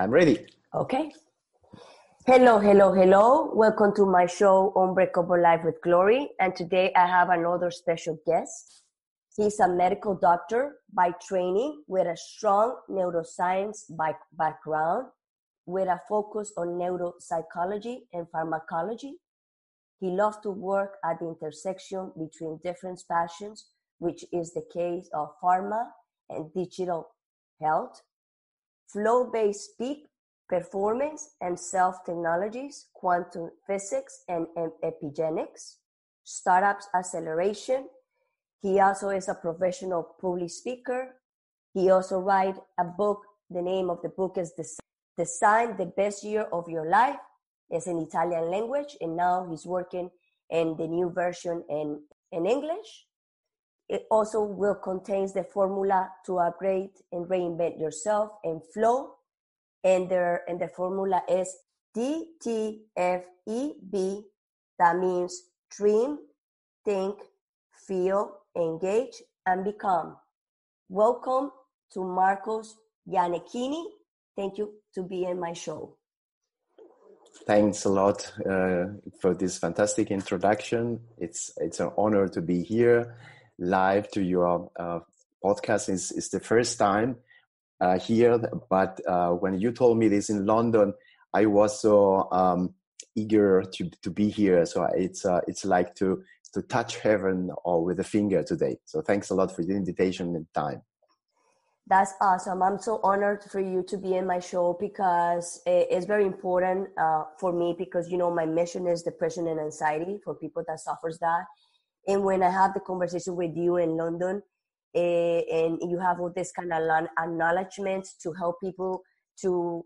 I'm ready. Okay. Hello, hello, hello. Welcome to my show, Unbreakable Life with Glory. And today I have another special guest. He's a medical doctor by training with a strong neuroscience background with a focus on neuropsychology and pharmacology. He loves to work at the intersection between different passions, which is the case of pharma and digital health, flow based peak performance and self technologies, quantum physics and epigenetics, startups acceleration. He also is a professional public speaker. He also write a book. The name of the book is Design the Best Year of Your Life It's in Italian language, and now he's working in the new version in, in English. It also will contains the formula to upgrade and reinvent yourself and flow. And there and the formula is DTFEB. That means dream, think, feel, engage, and become. Welcome to Marcos Gianecchini. Thank you to be in my show. Thanks a lot uh, for this fantastic introduction. It's it's an honor to be here live to your uh, podcast. It's, it's the first time uh, here, but uh, when you told me this in London, I was so um, eager to to be here. So it's uh, it's like to to touch heaven or with a finger today. So thanks a lot for the invitation and time. That's awesome. I'm so honored for you to be in my show because it's very important uh, for me because you know my mission is depression and anxiety for people that suffers that. And when I have the conversation with you in London, uh, and you have all this kind of acknowledgement to help people to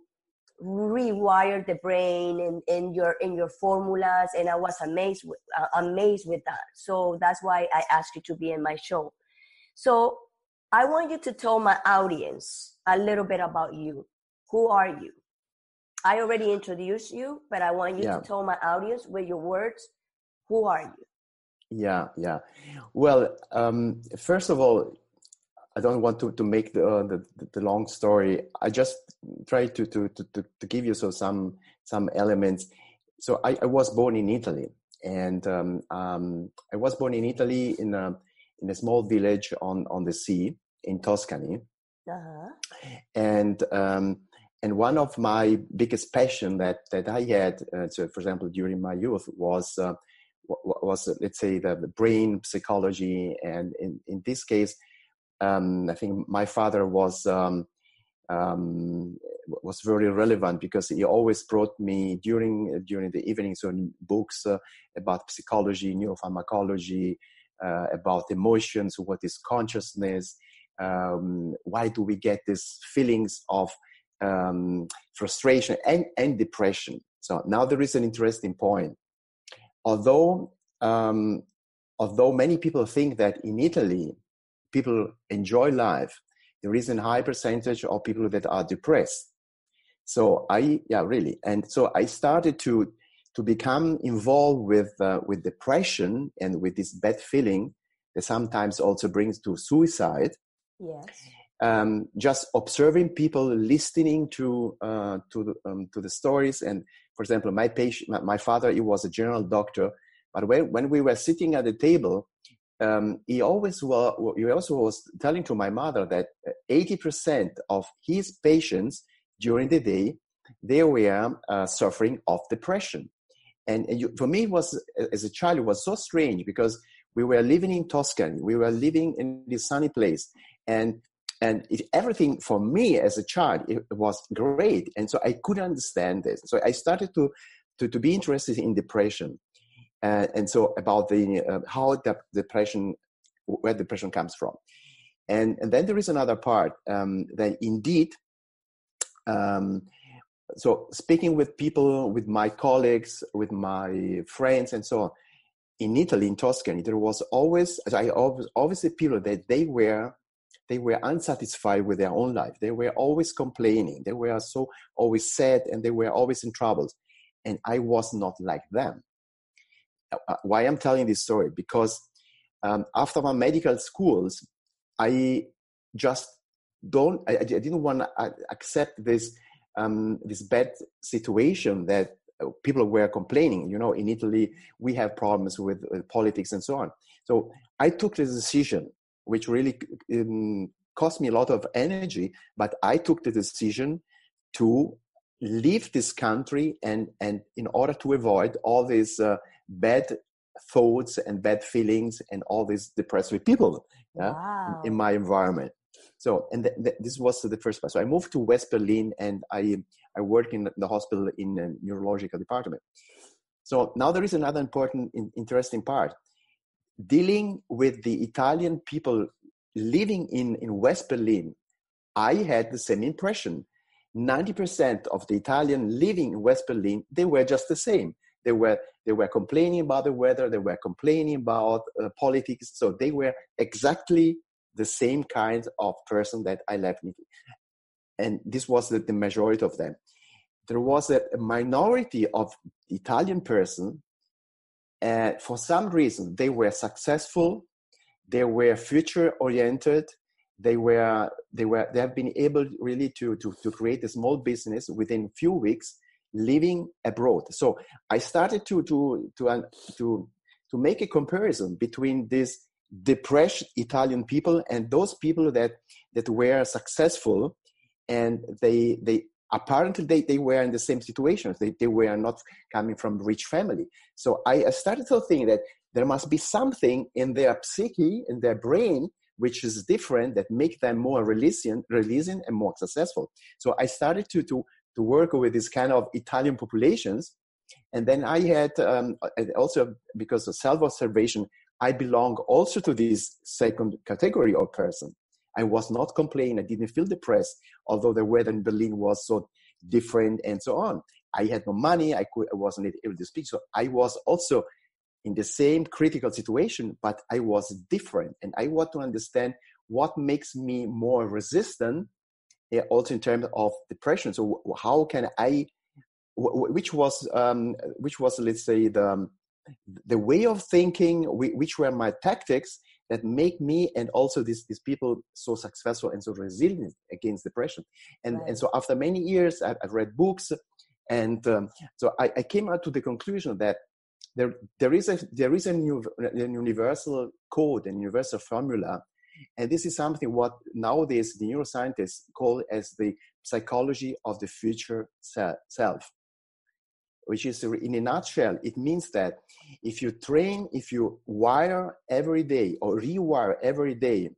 rewire the brain and in your in your formulas, and I was amazed with, uh, amazed with that. So that's why I asked you to be in my show. So I want you to tell my audience a little bit about you. Who are you? I already introduced you, but I want you yeah. to tell my audience with your words, who are you? Yeah, yeah. Well, um, first of all, I don't want to, to make the, uh, the, the long story. I just try to, to, to, to give you so some some elements. So I, I was born in Italy, and um, um, I was born in Italy in a in a small village on on the sea, in Tuscany. Uh-huh. And um, and one of my biggest passion that that I had, uh, so for example, during my youth, was uh, was let's say the, the, brain psychology, and in in this case, um, I think my father was. Um, um, was very relevant because he always brought me during during the evenings so books uh, about psychology, neuropharmacology, uh, about emotions, what is consciousness, um, why do we get these feelings of um, frustration and, and depression so now there is an interesting point although um, although many people think that in italy people enjoy life there is a high percentage of people that are depressed. So i yeah really. And so i started to to become involved with uh, with depression and with this bad feeling that sometimes also brings to suicide. Yes. Um, just observing people, listening to uh, to the, um, to the stories, and for example, my patient, my, my, father, he was a general doctor, but when when we were sitting at the table, um, he always was he also was telling to my mother that eighty percent of his patients during the day they were uh, suffering of depression, and, and you, for me, it was as a child, it was so strange because we were living in Tuscany, we were living in this sunny place, and and it, everything for me as a child it was great. And so i couldn't understand this. So i started to to, to be interested in depression. Uh, and so about the uh, how the depression where depression comes from. And and then there is another part um, that indeed um, so speaking with people with my colleagues with my friends and so on in italy in tuscany there was always i always always people that they were they were unsatisfied with their own life. They were always complaining. They were so always sad and they were always in troubles. And I was not like them. Uh, uh, why I'm telling this story? Because um, after my medical schools, I just don't, I, I didn't want to accept this, um, this bad situation that uh, people were complaining. You know, in Italy, we have problems with, with politics and so on. So I took the decision, which really um, cost me a lot of energy, but I took the decision to leave this country and and in order to avoid all these uh, bad thoughts and bad feelings and all these depressive people yeah, wow. in my environment. So and th- th- this was the first part. So i moved to west berlin and i i work in the hospital in the neurological department. So now there is another important interesting part dealing with the italian people living in in west berlin i had the same impression 90% of the Italian living in West Berlin, they were just the same. They were, they were complaining about the weather, they were complaining about uh, politics. So they were exactly the same kind of person that I left. And this was the, the majority of them. There was a, a minority of Italian person. Uh, for some reason, they were successful, they were future oriented, they were they were they have been able really to to to create a small business within few weeks living abroad. So i started to to to uh, to to make a comparison between these depressed italian people and those people that that were successful and they they apparently they, they were in the same situations they, they were not coming from rich family so I, started to think that there must be something in their psyche in their brain which is different that make them more resilient, resilient and more successful. So I started to, to, to work with this kind of Italian populations. And then I had um, also, because of self-observation, I belong also to this second category of person. I was not complaining. I didn't feel depressed, although the weather in Berlin was so different and so on. I had no money. I, could, I wasn't able to speak. So I was also in the same critical situation, but I was different. And I want to understand what makes me more resistant, eh, also in terms of depression. So how can I, which was, um, which was, let's say, the, the way of thinking, which were my tactics that make me and also these, these people so successful and so resilient against depression. And, right. and so after many years, I've, I've read books and um, so I, I came out to the conclusion that there, there is a there is a, new, a universal code and universal formula and this is something what nowadays the neuroscientists call as the psychology of the future self which is in a nutshell it means that if you train if you wire every day or rewire every day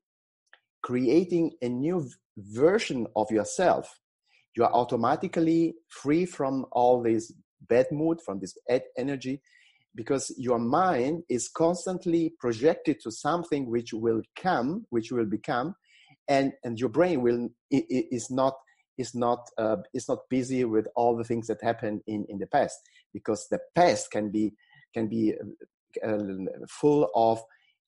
creating a new version of yourself you are automatically free from all this bad mood from this bad energy because your mind is constantly projected to something which will come which will become and and your brain will is not is not uh, is not busy with all the things that happened in in the past because the past can be can be uh, uh full of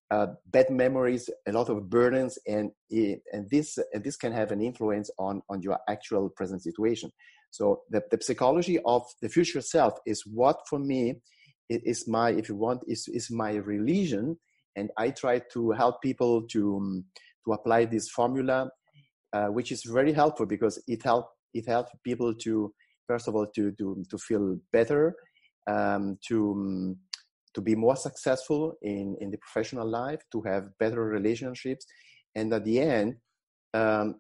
uh, bad memories, a lot of burdens, and and this and this can have an influence on on your actual present situation. So the, the psychology of the future self is what for me it is my if you want is is my religion and i try to help people to to apply this formula uh, which is very helpful because it help it helps people to first of all to to to feel better um, to um, to be more successful in in the professional life to have better relationships and at the end um,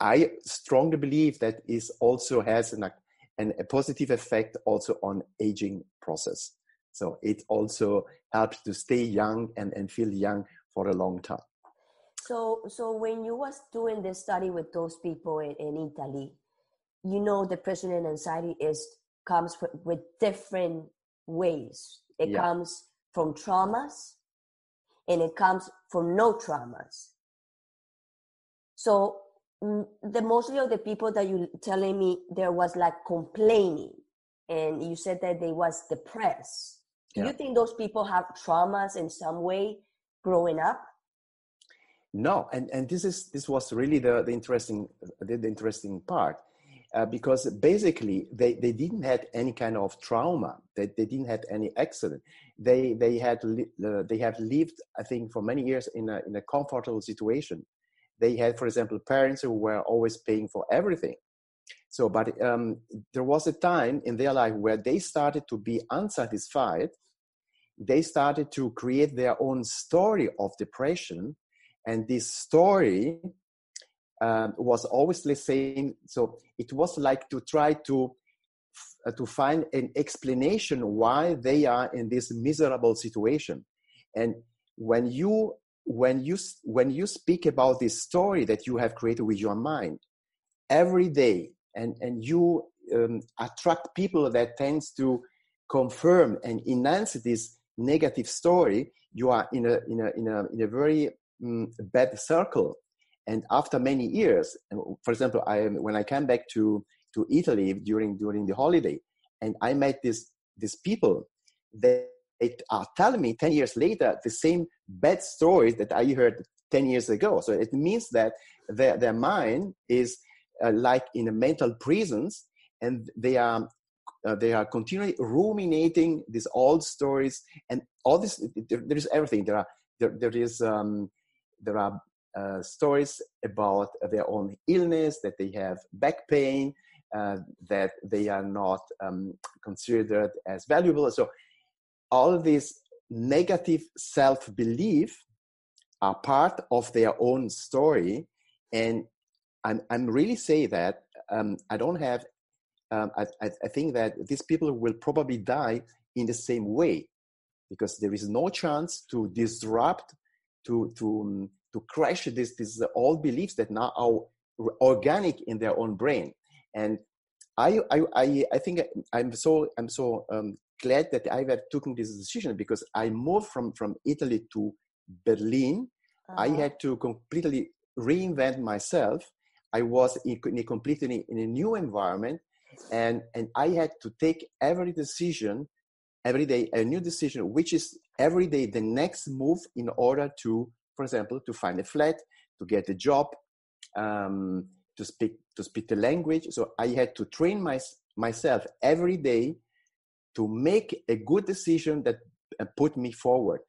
I strongly believe that is also has an and a positive effect also on aging process. So it also helps to stay young and, and feel young for a long time. So, so when you was doing this study with those people in, in Italy, you know, depression and anxiety is comes with different ways. It yeah. comes from traumas, and it comes from no traumas. So mm, the mostly of the people that you telling me there was like complaining and you said that they was depressed do yeah. you think those people have traumas in some way growing up no and and this is this was really the the interesting the, the interesting part uh, because basically they, they didn't have any kind of trauma. They, they didn't have any accident. They they had li- uh, they have lived I think for many years in a in a comfortable situation. They had, for example, parents who were always paying for everything. So, but um, there was a time in their life where they started to be unsatisfied. They started to create their own story of depression, and this story um, was always the same. So it was like to try to uh, to find an explanation why they are in this miserable situation. And when you when you when you speak about this story that you have created with your mind every day, and and you um, attract people that tends to confirm and enhance this negative story, you are in a in a in a in a very um, bad circle. And after many years for example i when i came back to to italy during during the holiday and i met this these people they, are telling me 10 years later the same bad stories that i heard 10 years ago. So it means that their, their mind is uh, like in a mental prisons and they are uh, they are continually ruminating these old stories. And all this there, there is everything. There are there, there is um, there are uh, stories about their own illness, that they have back pain, uh, that they are not um, considered as valuable. So, all these negative self belief are part of their own story. And I'm, I'm really say that um, I don't have, um, I, I think that these people will probably die in the same way because there is no chance to disrupt, to, to, um, to crash this, this old beliefs that now are organic in their own brain. And I, I, I, I think I'm so, I'm so um, glad that I have taken this decision because I moved from, from Italy to Berlin. Uh-huh. I had to completely reinvent myself. I was in, in a completely in a new environment, and and I had to take every decision, every day a new decision, which is every day the next move in order to for example, to find a flat, to get a job, um, to speak to speak the language. So I had to train my, myself every day to make a good decision that uh, put me forward.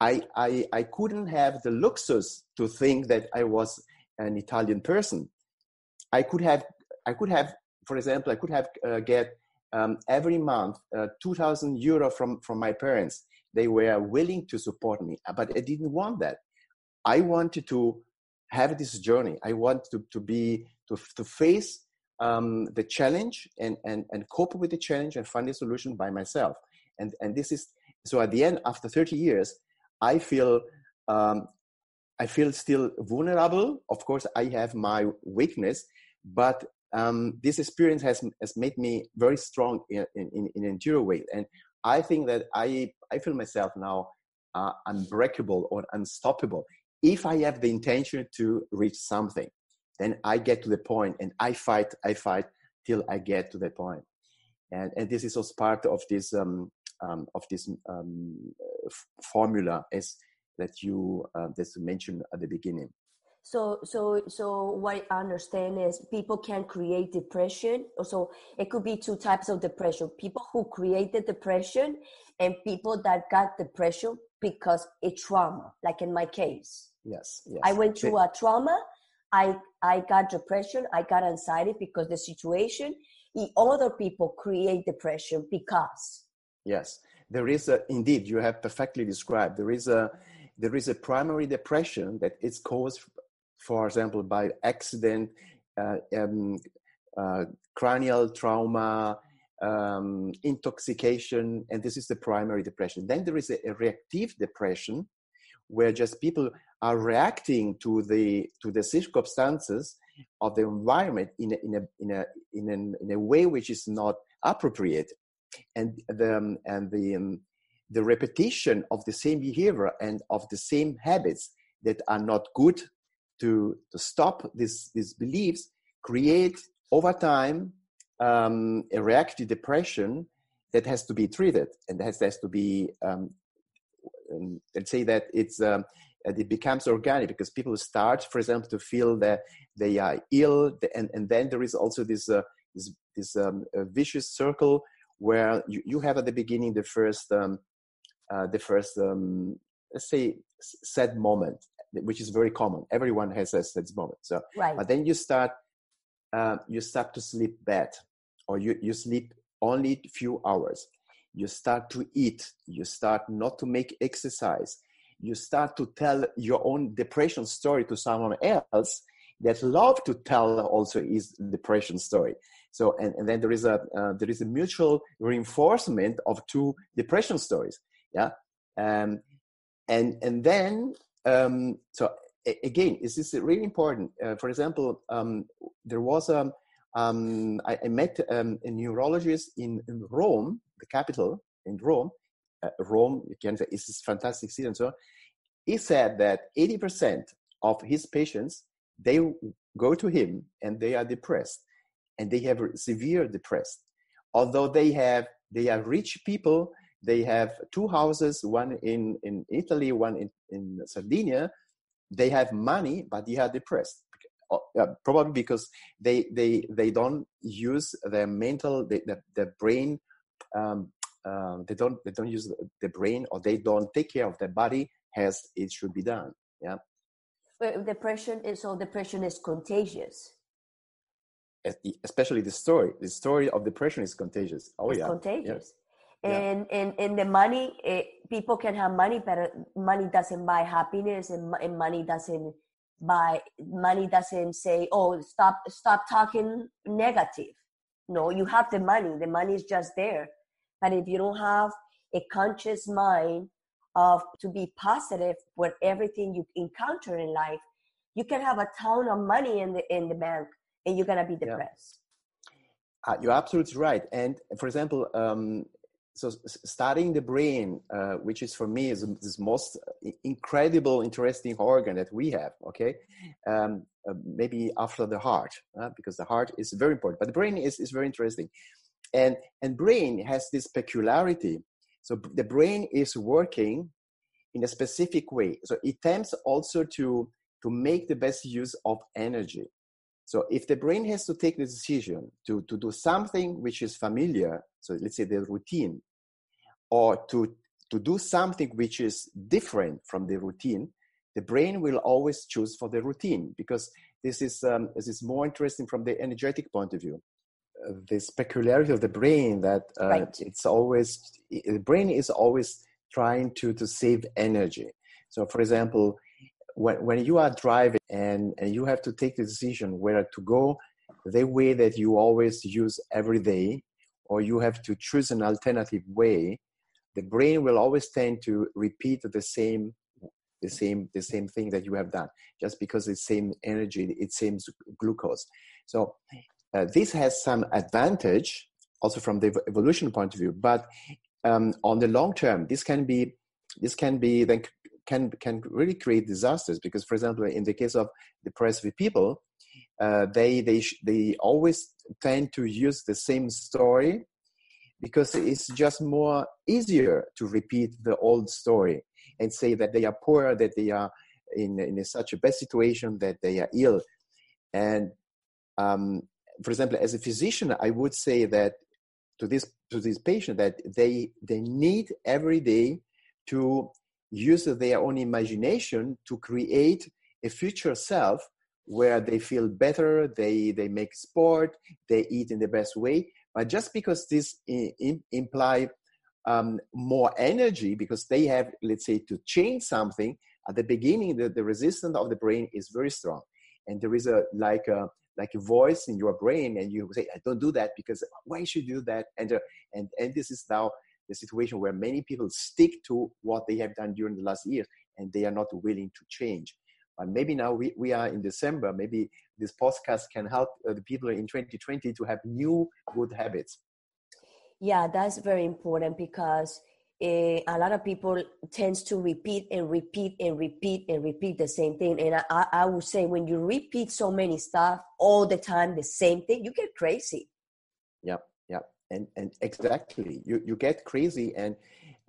I, I, I couldn't have the luxus to think that I was an Italian person. I could have, I could have, for example, I could have uh, get um, every month uh, 2,000 euro from, from my parents. They were willing to support me, but I didn't want that. I wanted to have this journey. I wanted to, to be to, to face um, the challenge and, and, and cope with the challenge and find a solution by myself. And, and this is so at the end, after 30 years, I feel um, I feel still vulnerable. Of course, I have my weakness, but um, this experience has, has made me very strong in, in, in enduro way. And I think that I, I feel myself now uh, unbreakable or unstoppable if I have the intention to reach something, then I get to the point and I fight, I fight till I get to the point. And, and this is also part of this, um, um, of this um, f- formula as that you, uh, that you mentioned at the beginning. So, so, so what I understand is people can create depression. So it could be two types of depression: people who created depression, and people that got depression because a trauma, like in my case. Yes, yes. I went through a trauma. I I got depression. I got anxiety because the situation. Other people create depression because. Yes, there is a indeed. You have perfectly described. There is a there is a primary depression that is caused, for example, by accident, uh, um, uh, cranial trauma, um, intoxication, and this is the primary depression. Then there is a, a reactive depression, where just people are reacting to the to the circumstances of the environment in a, in a in a in a, in a way which is not appropriate and the um, and the um, the repetition of the same behavior and of the same habits that are not good to to stop these these beliefs create over time um, a reactive depression that has to be treated and has, has to be um, um, let's say that it's um, it becomes organic because people start, for example, to feel that they are ill, and, and then there is also this uh, this, this um, vicious circle where you, you have at the beginning the first um, uh, the first um, let's say sad moment, which is very common. Everyone has a sad moment. So, right. but then you start uh, you start to sleep bad, or you you sleep only a few hours. You start to eat. You start not to make exercise you start to tell your own depression story to someone else that love to tell also his depression story so and, and then there is a uh, there is a mutual reinforcement of two depression stories yeah um, and and then um, so again this is really important uh, for example um, there was a um, I, I, met um, a neurologist in, in Rome, the capital in Rome, uh, Rome, you can say, is this fantastic city and so on. He said that 80% of his patients, they go to him and they are depressed and they have severe depressed. Although they have, they are rich people, they have two houses, one in, in Italy, one in, in Sardinia. They have money, but they are depressed. Uh, probably because they, they, they don't use their mental, the, the, the brain um, um, they don't they don't use the brain or they don't take care of their body as it should be done yeah? But depression is so depression is contagious. Especially the story the story of depression is contagious. Oh it's yeah. contagious yeah. and and and the money it, people can have money but money doesn't buy happiness and, and money doesn't buy money doesn't say oh stop stop talking negative no you have the money the money is just there but if you don't have a conscious mind of to be positive with everything you encounter in life, you can have a ton of money in the in the bank and you're gonna be depressed. Yeah. Uh, you're absolutely right. And for example, um, so studying the brain, uh, which is for me is this most incredible, interesting organ that we have. Okay, um, uh, maybe after the heart, uh, because the heart is very important, but the brain is is very interesting. And, and brain has this peculiarity. So the brain is working in a specific way. So it tends also to, to make the best use of energy. So if the brain has to take the decision to, to do something which is familiar, so let's say the routine, or to, to do something which is different from the routine, the brain will always choose for the routine because this is, um, this is more interesting from the energetic point of view this peculiarity of the brain that uh, right. it's always the brain is always trying to to save energy so for example when, when you are driving and, and you have to take the decision where to go the way that you always use every day or you have to choose an alternative way the brain will always tend to repeat the same the same the same thing that you have done just because it's same energy it same glucose. So uh, this has some advantage also from the evolution point of view, but um, on the long term, this can be this can be then can can really create disasters because, for example, in the case of depressive people, uh, they they they always tend to use the same story because it's just more easier to repeat the old story and say that they are poor, that they are in in a, such a bad situation, that they are ill, and um, for example, as a physician, I would say that to this to this patient that they they need every day to use their own imagination to create a future self where they feel better, they they make sport, they eat in the best way. But just because this in, imply um, more energy, because they have, let's say, to change something at the beginning, the, the resistance of the brain is very strong, and there is a like a like a voice in your brain and you say i don't do that because why should you do that and uh, and and this is now the situation where many people stick to what they have done during the last years and they are not willing to change. But maybe now we, we are in december. Maybe this podcast can help uh, the people in 2020 to have new good habits. Yeah that's very important because uh, a lot of people tends to repeat and repeat and repeat and repeat the same thing. And I, I would say when you repeat so many stuff all the time the same thing you get crazy. Yeah and and exactly you you get crazy and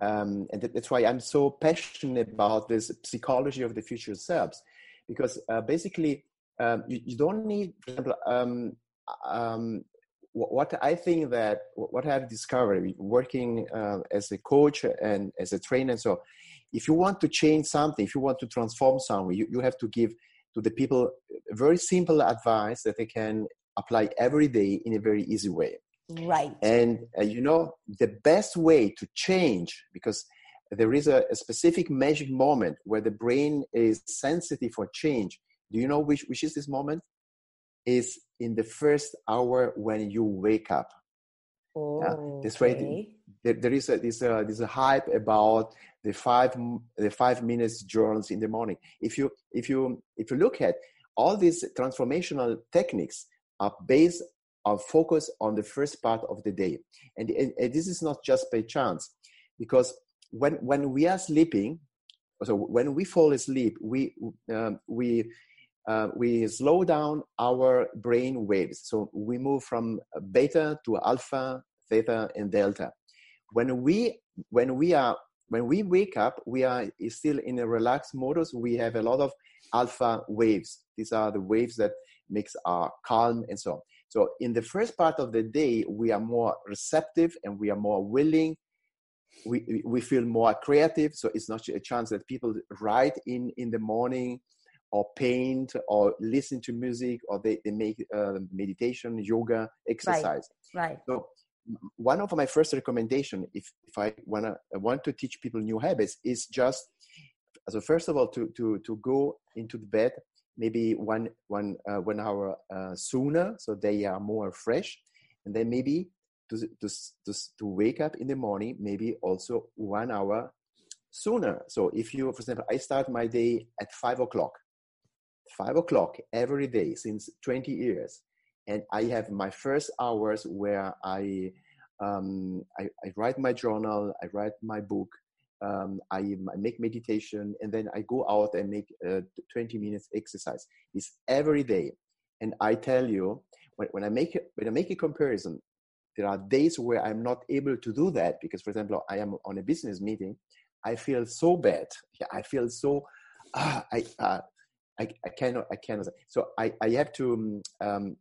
um, and that's why I'm so passionate about this psychology of the future selves, because uh, basically um, you, you, don't need, for example, um, um what I think that what I've discovered working uh, as a coach and as a trainer. So, if you want to change something, if you want to transform something, you, you have to give to the people very simple advice that they can apply every day in a very easy way. Right. And uh, you know, the best way to change, because there is a, a, specific magic moment where the brain is sensitive for change. Do you know which, which is this moment? Is in the first hour when you wake up. Oh, yeah, this okay. way, there, there is a this uh, a hype about the five the five minutes journals in the morning. If you if you if you look at all these transformational techniques are based on focus on the first part of the day, and, and, and this is not just by chance, because when when we are sleeping, so when we fall asleep, we um, we uh, we slow down our brain waves. So we move from beta to alpha, theta, and delta. When we when we are when we wake up, we are still in a relaxed modus. We have a lot of alpha waves. These are the waves that makes our calm and so on. So in the first part of the day, we are more receptive and we are more willing. We, we feel more creative. So it's not a chance that people write in in the morning or paint or listen to music or they, they make uh, meditation, yoga, exercise. Right. right. So one of my first recommendation, if, if I wanna I want to teach people new habits, is just so first of all to to to go into the bed maybe one one uh, one hour uh, sooner, so they are more fresh, and then maybe to, to to to wake up in the morning, maybe also one hour sooner. So if you, for example, I start my day at five o'clock, five o'clock every day since 20 years. And I have my first hours where I, um, I, I, write my journal, I write my book, um, I, make meditation, and then I go out and make uh, 20 minutes exercise. It's every day. And I tell you, when, when, I make, when I make a comparison, there are days where I'm not able to do that because, for example, I am on a business meeting. I feel so bad. Yeah, I feel so. Uh, I uh, I, I cannot I cannot so I, I have to um,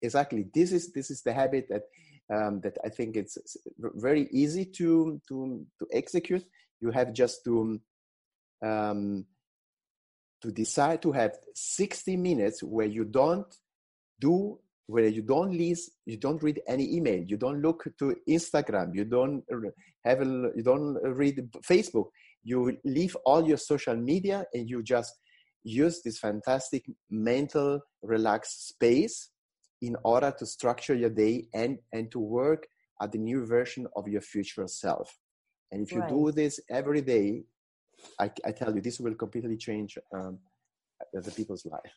exactly this is this is the habit that um, that I think it's very easy to to to execute. You have just to um, to decide to have 60 minutes where you don't do where you don't lease you don't read any email you don't look to instagram you don't have a, you don't read facebook. You leave all your social media and you just use this fantastic mental relaxed space in order to structure your day and and to work at the new version of your future self and if you right. do this every day I, I, tell you this will completely change um, the people's life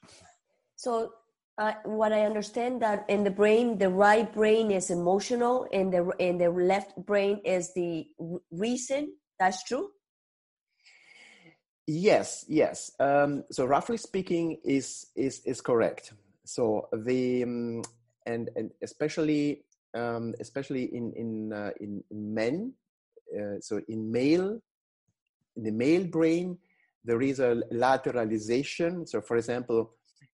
so uh, what i understand that in the brain the right brain is emotional and the and the left brain is the reason that's true Yes, yes. Um, so roughly speaking, is is is correct. So the um, and and especially um, especially in in uh, in men, uh, so in male, in the male brain, there is a lateralization. So, for example,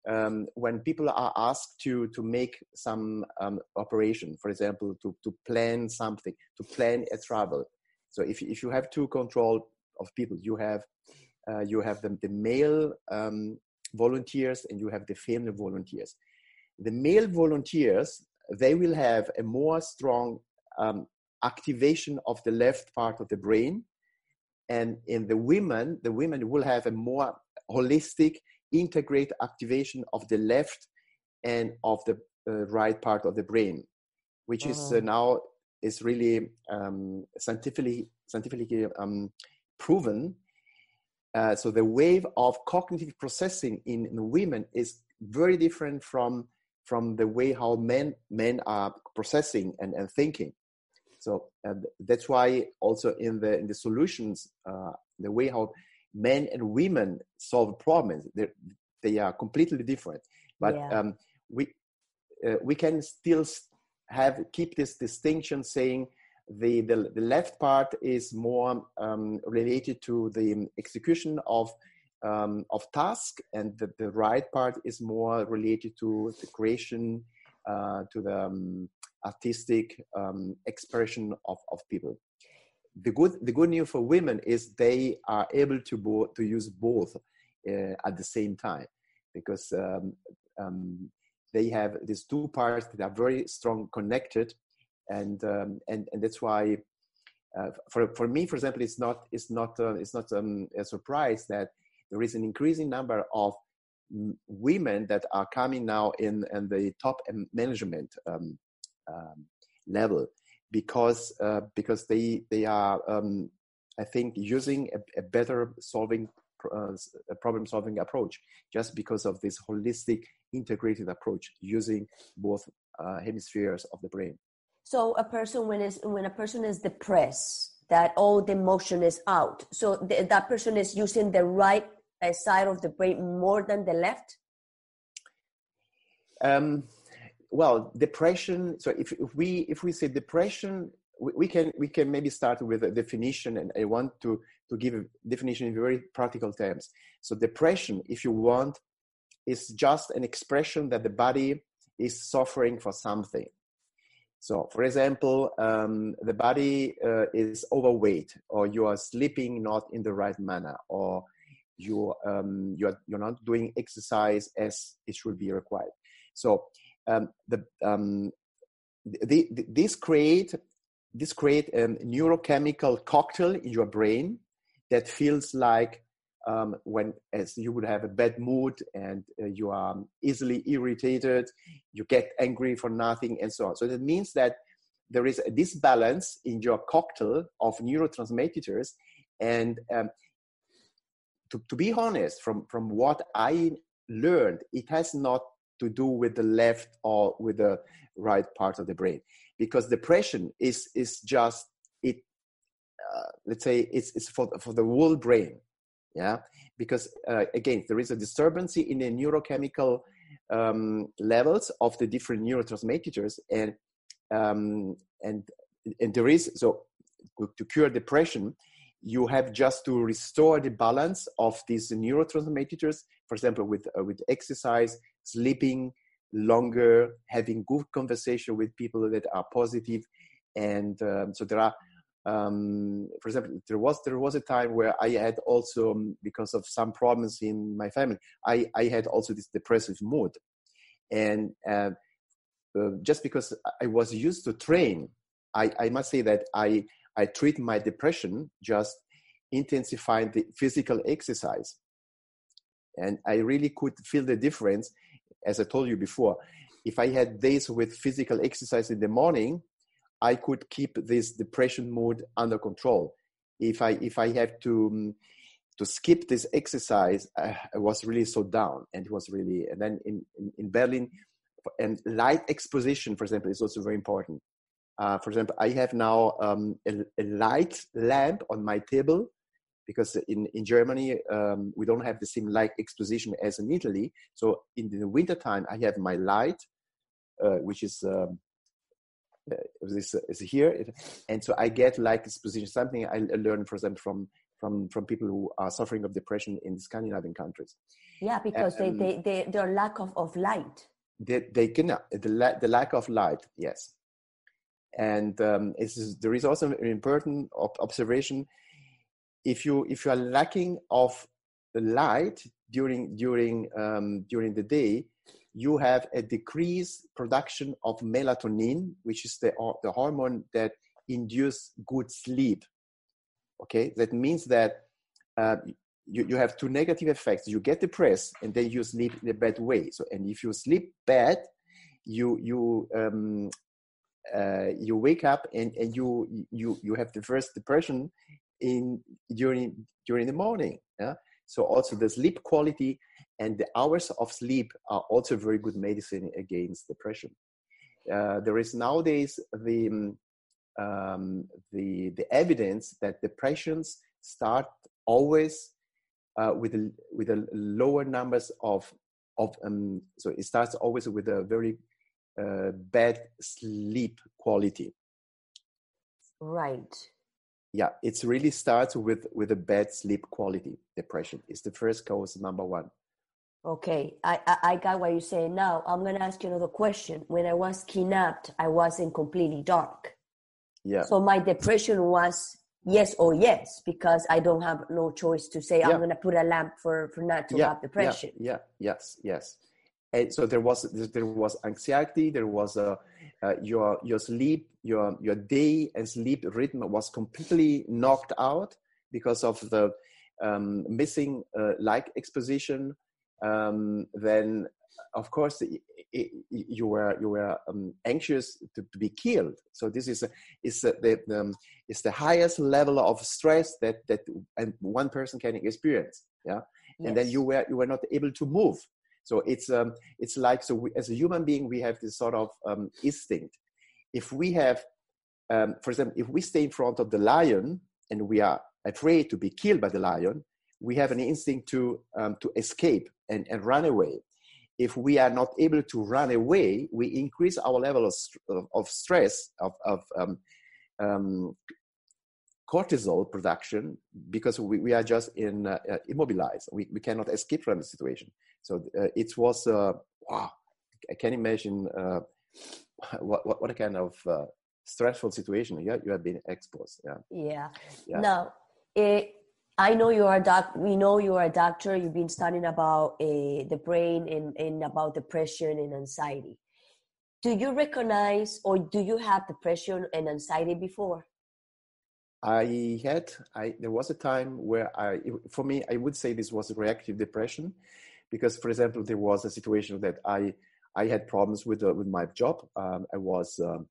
um, when people are asked to to make some um, operation, for example, to to plan something, to plan a travel. So, if if you have two control of people, you have uh, you have the, the male um, volunteers and you have the female volunteers. The male volunteers, they will have a more strong um, activation of the left part of the brain. And in the women, the women will have a more holistic, integrate activation of the left and of the uh, right part of the brain, which is uh, mm-hmm. now is really um, scientifically scientifically um, proven uh, so the wave of cognitive processing in, in, women is very different from from the way how men men are processing and, and thinking. So uh, that's why also in the in the solutions, uh, the way how men and women solve problems, they are completely different. But yeah. um, we uh, we can still have keep this distinction saying the, the, the left part is more um, related to the execution of um, of task, and the, the right part is more related to the creation, uh, to the um, artistic um, expression of, of people. The good the good news for women is they are able to bo- to use both uh, at the same time because um, um, they have these two parts that are very strong connected and um, and and that's why uh, for for me for example it's not it's not uh, it's not um, a surprise that there is an increasing number of women that are coming now in, in the top management um, um, level because uh, because they they are um, I think using a, a better solving uh, problem solving approach just because of this holistic integrated approach using both uh, hemispheres of the brain. So a person when is when a person is depressed, that all the emotion is out. So th- that person is using the right uh, side of the brain more than the left. Um, well, depression. So if, if we if we say depression, we, we, can we can maybe start with a definition, and I want to to give a definition in very practical terms. So depression, if you want, is just an expression that the body is suffering for something. So, for example, um, the body uh, is overweight, or you are sleeping not in the right manner, or you um, you're you're not doing exercise as it should be required. So, um, the, um, the, the, this create this create a neurochemical cocktail in your brain that feels like um, when as you would have a bad mood and uh, you are easily irritated, you get angry for nothing, and so on. So that means that there is a disbalance in your cocktail of neurotransmitters, and um, to, to be honest, from from what I learned, it has not to do with the left or with the right part of the brain, because depression is is just it. Uh, let's say it's it's for for the whole brain yeah? Because uh, again there is a disturbance in the neurochemical um, levels of the different neurotransmitters and um, and and there is so to cure depression you have just to restore the balance of these neurotransmitters for example with uh, with exercise sleeping longer having good conversation with people that are positive and um, so there are um, for example, there was there was a time where I had also um, because of some problems in my family, I I had also this depressive mood, and uh, uh, just because I was used to train, I I must say that I I treat my depression just intensifying the physical exercise, and I really could feel the difference, as I told you before. If I had days with physical exercise in the morning, I could keep this depression mood under control. If I if I have to um, to skip this exercise, uh, I was really so down, and it was really. And then in in, in Berlin, and light exposition, for example, is also very important. Uh, for example, I have now um, a, a, light lamp on my table because in, in Germany um, we don't have the same light exposition as in Italy. So in the wintertime, I have my light, uh, which is um, this is here. And so i get like this position. Something i learned for example from from from people who are suffering of depression in the scandinavian countries. Yeah because um, they, they they their lack of, of light. They, they can the, the lack of light yes. And um, it's, there is also an important observation. If you if you are lacking of the light during during um, during the day you have a decreased production of melatonin, which is the, the hormone that induces good sleep. Okay, that means that uh, you, you have two negative effects. You get depressed and then you sleep in a bad way. So, and if you sleep bad, you you um, uh, you wake up and, and you you you have the first depression in during during the morning. Yeah? So also the sleep quality and the hours of sleep are also very good medicine against depression. Uh, there is nowadays the, um, um, the, the evidence that depressions start always uh, with, a, with a lower numbers of, of um, so it starts always with a very uh, bad sleep quality. Right. Yeah, it's really starts with with a bad sleep quality. Depression is the first cause, number one. Okay, I, I, I got what you're saying. Now I'm gonna ask you another question. When I was kidnapped, I wasn't completely dark. Yeah. So my depression was yes or yes because I don't have no choice to say Yeah. I'm gonna put a lamp for for not to yeah, have depression. Yeah, yeah, yes, yes. And so there was there was anxiety. There was a uh, your your sleep, your your day and sleep rhythm was completely knocked out because of the um, missing uh, light exposition. Um, then, of course, i i you were you were um, anxious to, to be killed. So this is a, is a, the um, is the highest level of stress that that and one person can experience. Yeah and then you were you were not able to move so it's um it's like so we, as a human being we have this sort of um, instinct. If we have um, for example if we stay in front of the lion and we are afraid to be killed by the lion we have an instinct to um, to escape and, and run away. If we are not able to run away we increase our level of, of stress of, of um, um, cortisol production because we, we are just in uh, uh, immobilized. We, we cannot escape from the situation. So uh, it was uh, wow. I can imagine uh, what, what what a kind of uh, stressful situation you have, you have been exposed. Yeah. Yeah. Yeah. Now, eh, I know you are a doc. We know you are a doctor. You've been studying about uh, the brain and, and about depression and anxiety. Do you recognize or do you have depression and anxiety before? I had I there was a time where I for me I would say this was a reactive depression because for example there was a situation that I I had problems with uh, with my job. Um, I was um,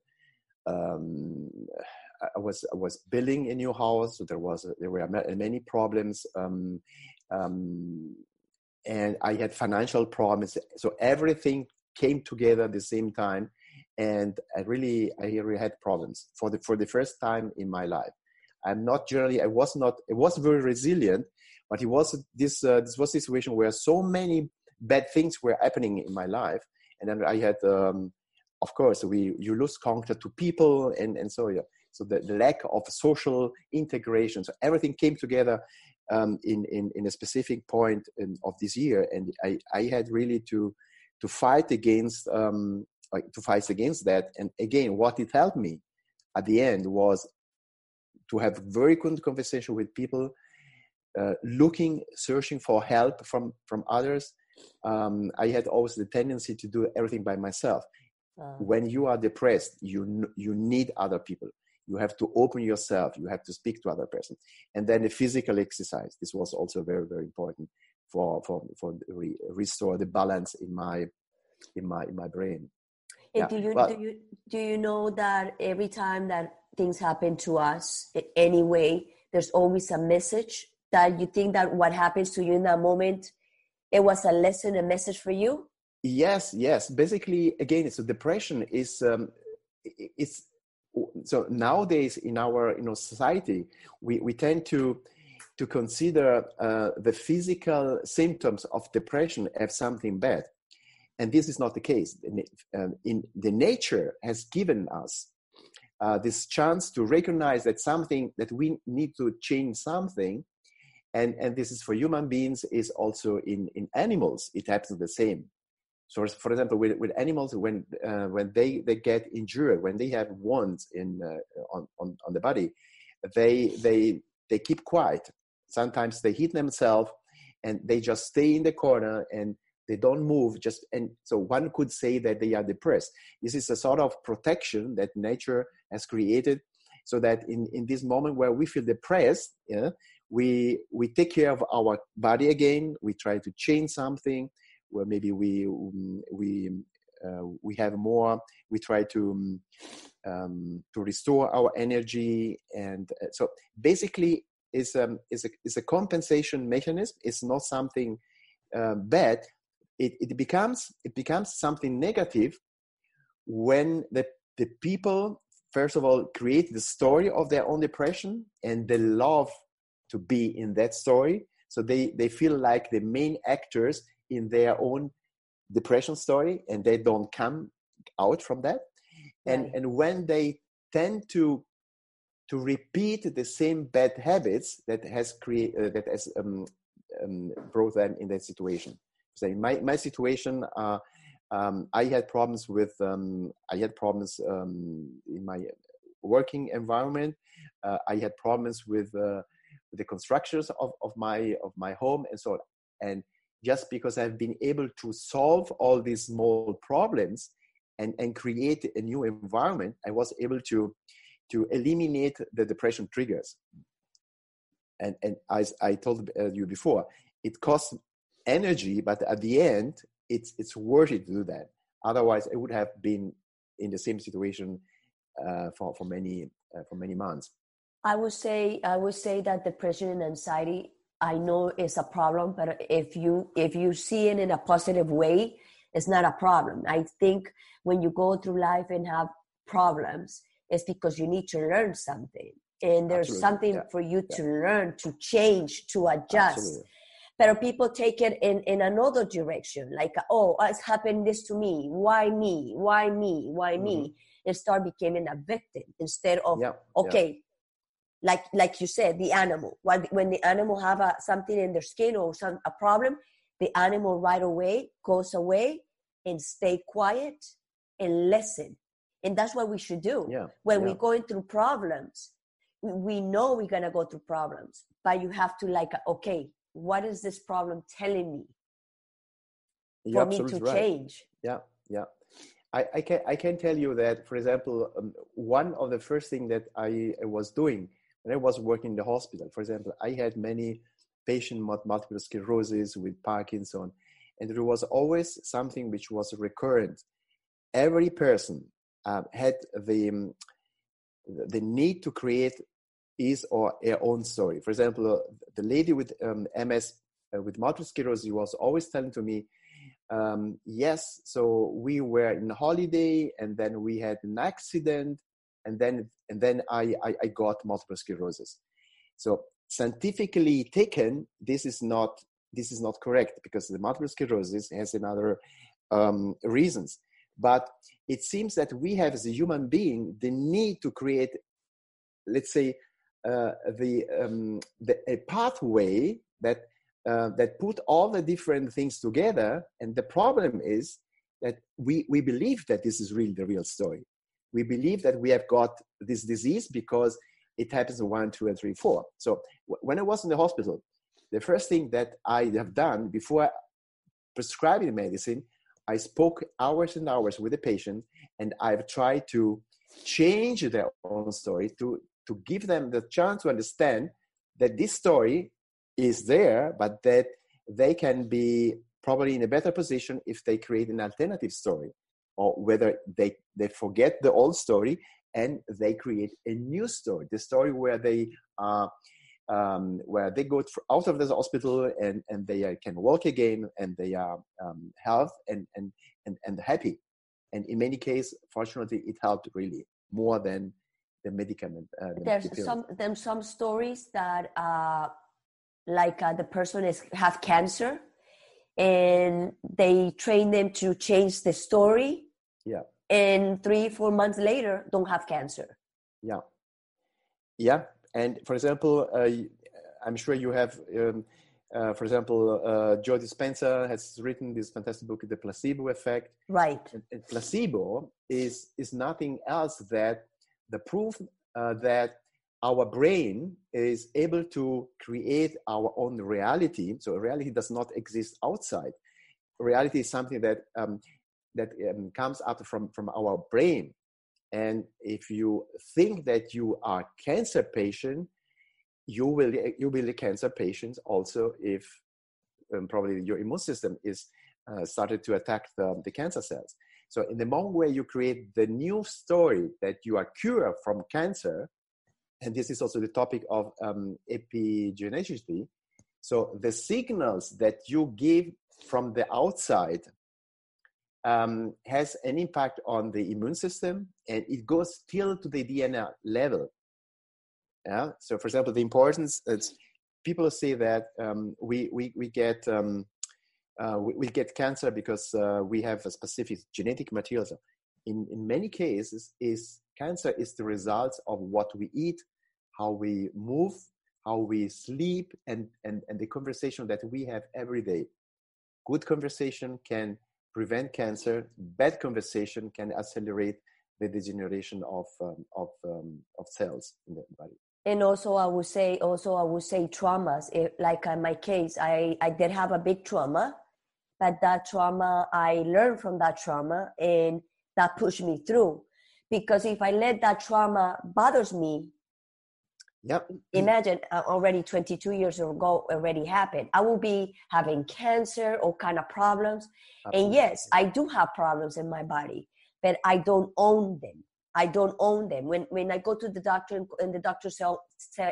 um, I was I was building a new house. So there was there were many problems. Um, um, and I had financial problems. So everything came together at the same time. And I really I really had problems for the for the first time in my life I'm not generally. I was not. It was very resilient, but it was this. Uh, this was a situation where so many bad things were happening in my life, and then I had, um, of course, we you lose contact to people, and and so yeah. So the, the lack of social integration. So everything came together um, in, in in a specific point in, of this year, and I I had really to to fight against um, like to fight against that. And again, what it helped me at the end was to have very good conversation with people uh, looking searching for help from from others. Um, i had always the tendency to do everything by myself. Uh, when you are depressed you you need other people. You have to open yourself. You have to speak to other person. And then the physical exercise. This was also very very important for for for re- restore the balance in my in my in my brain. And yeah, do you well- do you do you know that every time that things happen to us in any way, there's always a message that you think that what happens to you in that moment, it was a lesson, a message for you. yes yes. Basically again it's a depression. Is um it's so nowadays in our you know society we we tend to to consider uh, the physical symptoms of depression as something bad. And this is not the case. Um, in the nature has given us uh, this chance to recognize that something that we need to change something and and this is for human beings is also in in animals it happens the same so, for example, with, with animals, when uh, when they, they get injured, when they have wounds in uh, on, on on the body, they they they keep quiet. Sometimes they hit themselves, and they just stay in the corner and they don't move. Just and so one could say that they are depressed. This is a sort of protection that nature has created, so that in in this moment where we feel depressed, yeah, we we take care of our body again. We try to change something where maybe we we uh, we have more we try to um, to restore our energy and uh, so basically is um is a is a compensation mechanism it's not something uh, bad it, it becomes it becomes something negative when the the people first of all create the story of their own depression and they love to be in that story so they they feel like the main actors in their own depression story and they don't come out from that and Right. and when they tend to to repeat the same bad habits that has create uh, that has um, um, brought them in that situation. In my my situation, uh, um, I had problems with um, I had problems um, in my working environment. Uh, I had problems with, uh, with the constructions of, of my of my home and so on. And just because I've been able to solve all these small problems and, and create a new environment, I was able to to eliminate the depression triggers. And and as I told uh, you before, it costs energy, but at the end, it's it's worth it to do that. Otherwise, I would have been in the same situation uh, for for many uh, for many months. I would say I would say that depression and anxiety I know is a problem, but if you if you see it in a positive way, it's not a problem. I think when you go through life and have problems, it's because you need to learn something, and there's Absolutely. something yeah. for you to learn, to change, to adjust. Absolutely but people take it in in another direction like oh it's happened this to me? Why me? Why me? Why me? Mm-hmm. and start becoming a victim instead of yeah, okay yeah. like like you said the animal. When, when the animal have a, something in their skin or some a problem the animal right away goes away and stay quiet and listen. And that's what we should do. Yeah, when we're going through problems we know we're gonna go through problems but you have to like okay what is this problem telling me You're for me to right. change? Yeah yeah. I, I can i can tell you that for example um, one of the first thing that I, was doing when i was working in the hospital for example i had many patients with multiple sclerosis with parkinson and there was always something which was recurrent. Every person um, had the um, the need to create his or her own story. For example, uh, the lady with um, MS, uh, with multiple sclerosis, was always telling to me, um, yes, so we were in holiday and then we had an accident and then and then I, I, I got multiple sclerosis. So scientifically taken, this is not this is not correct because the multiple sclerosis has another um, reasons. But it seems that we have as a human being the need to create, let's say, uh, the, um, the a pathway that uh, that put all the different things together. And the problem is that we we believe that this is really the real story. We believe that we have got this disease because it happens one, two, and three, four. So w- when I was in the hospital, the first thing that I have done before prescribing medicine, I spoke hours and hours with the patient, and I've tried to change their own story to to give them the chance to understand that this story is there, but that they can be probably in a better position if they create an alternative story, or whether they, they forget the old story and they create a new story, the story where they are. Um, where they go out of the hospital and, and they can walk again and they are um, health and, and, and, and happy. And in many cases, fortunately, it helped really more than the medicament. Uh, the There's the some there's some stories that uh, like uh, the person is have cancer, and they train them to change the story. Yeah. And three four months later, don't have cancer. Yeah. Yeah, and for example, uh, I'm sure you have. Um, uh, for example, uh, Joe Dispenza has written this fantastic book, The Placebo Effect. Right. And, and placebo is is nothing else that the proof uh, that our brain is able to create our own reality. So reality does not exist outside. Reality is something that um, that um, comes out from from our brain. And if you think that you are cancer patient, you will you will be cancer patient also if um, probably your immune system is uh, started to attack the, the cancer cells. So in the moment where you create the new story that you are cured from cancer, and this is also the topic of um. So the signals that you give from the outside um, has an impact on the immune system, and it goes still to the DNA level. Yeah. So, for example, the importance. It's, people say that um, we, we we get um, uh, we, we, get cancer because uh, we have a specific genetic material. So in, in many cases, is cancer is the result of what we eat, how we move, how we sleep, and, and, and the conversation that we have every day. Good conversation can prevent cancer, bad conversation can accelerate the degeneration of, um, of, um, of cells in the body and also i would say also i would say traumas if, like in my case i i did have a big trauma but that trauma i learned from that trauma and that pushed me through. Because if i let that trauma bothers me yep. imagine uh, already 22 years ago already happened. I will be having cancer all kind of problems. Absolutely. and yes i do have problems in my body but i don't own them. I don't own them. When when I go to the doctor and the doctor say,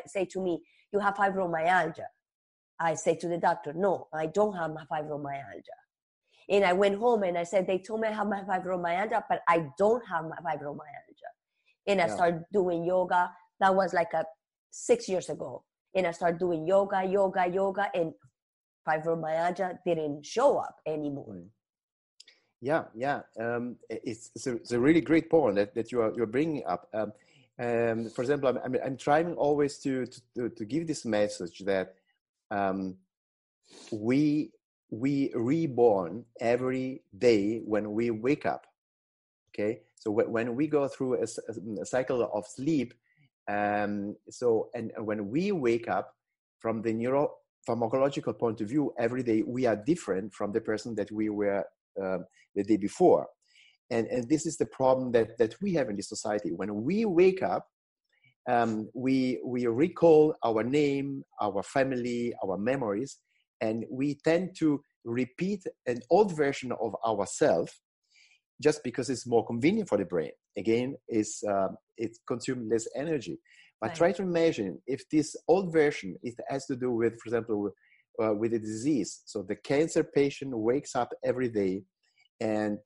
say to me, "You have fibromyalgia," I say to the doctor, "No, I don't have my fibromyalgia." And I went home and I said, "They told me I have my fibromyalgia, but I don't have my fibromyalgia." And I yeah. started doing yoga. That was like a six years ago. And I started doing yoga, yoga, yoga, and fibromyalgia didn't show up anymore. Mm. Yeah, yeah. Um, it's, it's a, it's, a, really great point that, that you are you're bringing up. Um, um, for example, I'm, I'm, trying always to, to, to give this message that um, we we reborn every day when we wake up. Okay, so when we go through a, a cycle of sleep, um, so and when we wake up from the neuro pharmacological point of view, every day we are different from the person that we were um, the day before. And, and this is the problem that, that we have in this society. When we wake up, um, we, we recall our name, our family, our memories, and we tend to repeat an old version of ourselves just because it's more convenient for the brain. Again, it's, uh, it consumes less energy. But right. try to imagine if this old version it has to do with, for example, uh, with a disease. So the cancer patient wakes up every day, and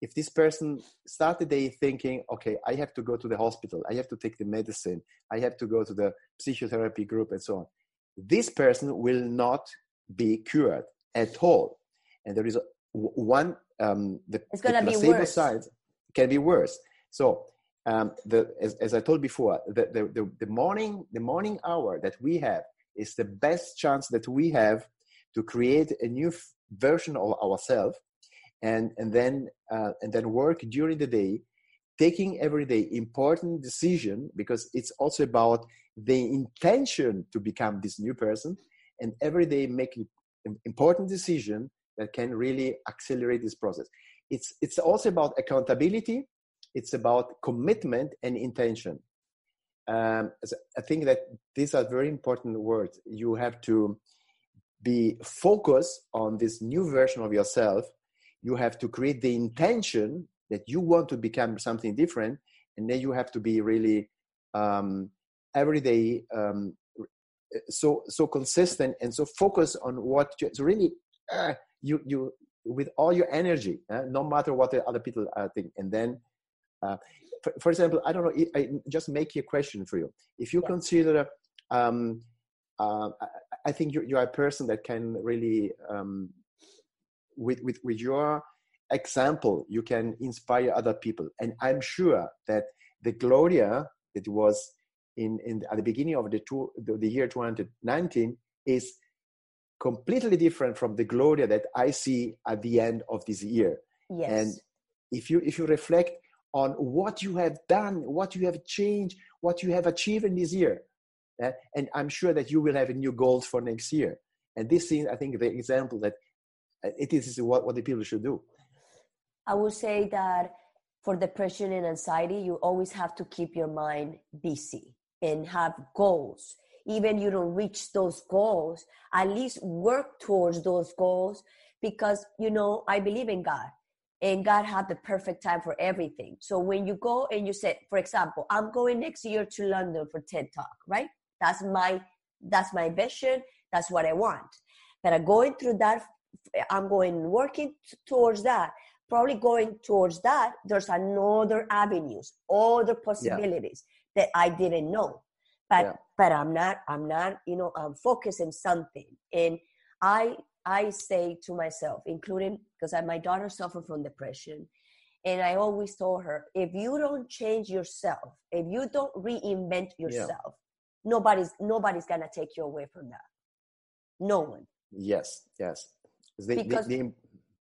if this person start the day thinking, okay, I have to go to the hospital, I have to take the medicine, I have to go to the psychotherapy group, and so on, this person will not be cured at all. And there is one um, the, it's going to be worse. side can be worse. So um, the, as, as, I told before, the, the, the, morning the morning hour that we have is the best chance that we have to create a new version of ourselves and and then uh, and then work during the day taking every day important decision because it's also about the intention to become this new person and every day making important decision that can really accelerate this process it's it's also about accountability it's about commitment and intention um, I think that these are very important words. You have to be focused on this new version of yourself. You have to create the intention that you want to become something different, and then you have to be really um, every day um, so so consistent and so focused on what you, so really uh, you you with all your energy, uh, no matter what the other people are thinking, and then. Uh, for, for, example, I don't know, I just make a question for you. If you yeah. consider, um, uh, I think you, you are a person that can really, um, with, with, with your example, you can inspire other people. And I'm sure that the Gloria that was in, in at the beginning of the, two, the, the year 2019 is completely different from the Gloria that I see at the end of this year. Yes. And if you if you reflect on what you have done, what you have changed, what you have achieved in this year. Uh, and I'm sure that you will have new goals for next year. And this is, I think, the example that it is what, what the people should do. I would say that for depression and anxiety, you always have to keep your mind busy and have goals. Even you don't reach those goals, at least work towards those goals because, you know, I believe in God and God had the perfect time for everything. So when you go and you say, for example, I'm going next year to London for TED Talk, right? That's my that's my vision. That's what I want. But I'm going through that. I'm going working towards that. Probably going towards that. There's another avenues, other possibilities yeah. that I didn't know. But yeah. but I'm not. I'm not. You know, I'm focused on something, and I I say to myself, including because my daughter suffered from depression, and I always told her, if you don't change yourself, if you don't reinvent yourself, yeah. nobody's nobody's gonna take you away from that no one yes yes because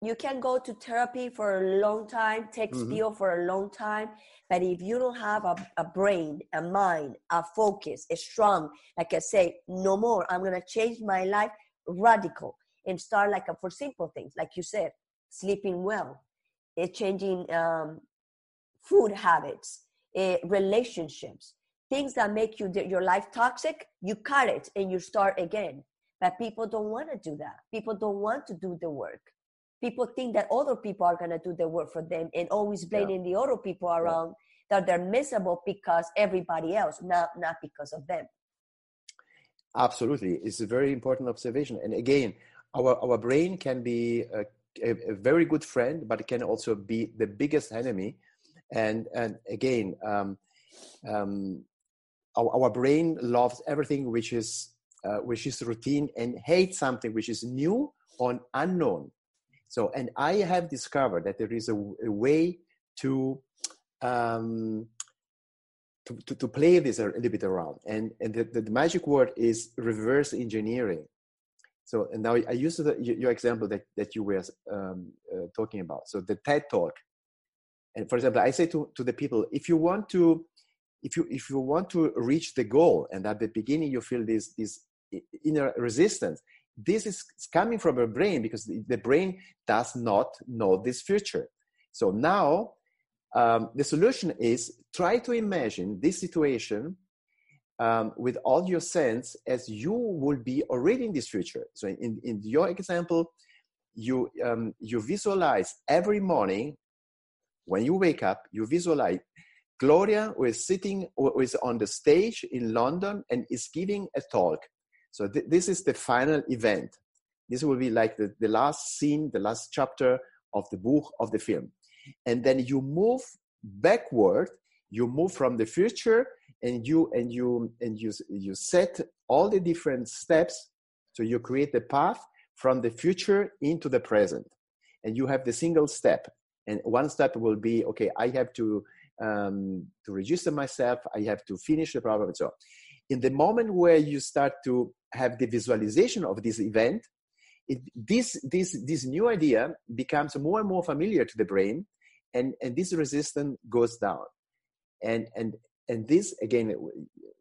you can go to therapy for a long time take mm-hmm. for a long time but if you don't have a, a brain a mind a focus a strong like i say no more i'm gonna change my life radical and start like a, for simple things like you said sleeping well uh, changing um, food habits uh, relationships things that make you your life toxic you cut it and you start again but people don't want to do that. People don't want to do the work. People think that other people are going to do the work for them and always blaming yeah. the other people around yeah. that they're miserable because everybody else not not because of them. Absolutely. It's a very important observation. And again our our brain can be a, a, a very good friend but it can also be the biggest enemy. And and again um, um, our, our brain loves everything which is uh, which is routine and hate something which is new or unknown. So and i have discovered that there is a, a way to um, to, to, to, play this a little bit around. And, and the, the magic word is reverse engineering. So and now i use your example that, that you were um, uh, talking about. So the ted talk. And for example i say to, to the people if you want to if you if you want to reach the goal and at the beginning you feel this this inner resistance. This is coming from your brain because the brain does not know this future. So now um, the solution is try to imagine this situation um, with all your sense as you will be already in this future. So in, in your example you um, you visualize every morning when you wake up you visualize Gloria was sitting was on the stage in London and is giving a talk. So th- this is the final event. This will be like the, the last scene, the last chapter of the book of the film. And then you move backward, you move from the future and you and you and you you set all the different steps so you create the path from the future into the present and you have the single step and one step will be okay i have to um, to register myself, I have to finish the problem and so on. In the moment where you start to have the visualization of this event, it, this, this, this new idea becomes more and more familiar to the brain, and, and this resistance goes down. And, and, and this, again,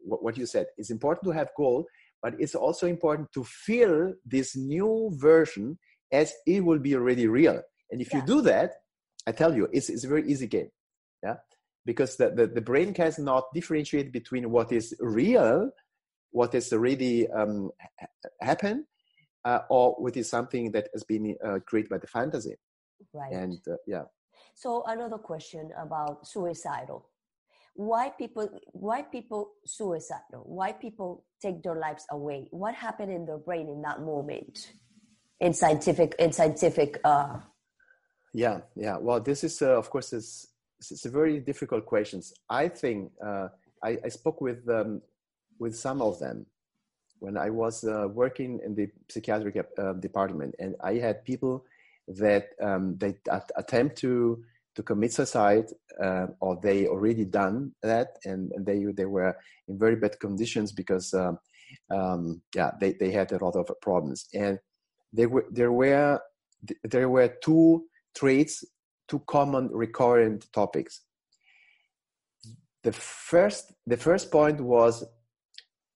what you said, is important to have goal, but it's also important to feel this new version as it will be already real. And if yeah. you do that, I tell you, it's, it's a very easy game. Yeah because the, the, the brain cannot differentiate between what is real, what has already um, happened, uh, or what is something that has been uh, created by the fantasy. Right. And uh, yeah. So another question about suicidal. Why people? Why people suicidal? Why people take their lives away? What happened in their brain in that moment? In scientific, in scientific. Uh, yeah, yeah. Well, this is uh, of course is it's a very difficult questions. I think uh, I, I, spoke with um, with some of them when I was uh, working in the psychiatric uh, department, and I had people that um, they at- attempt to to commit suicide, uh, or they already done that, and, and, they they were in very bad conditions because um, um yeah they, they had a lot of problems, and there were there were there were two traits two common recurrent topics. The first, the first point was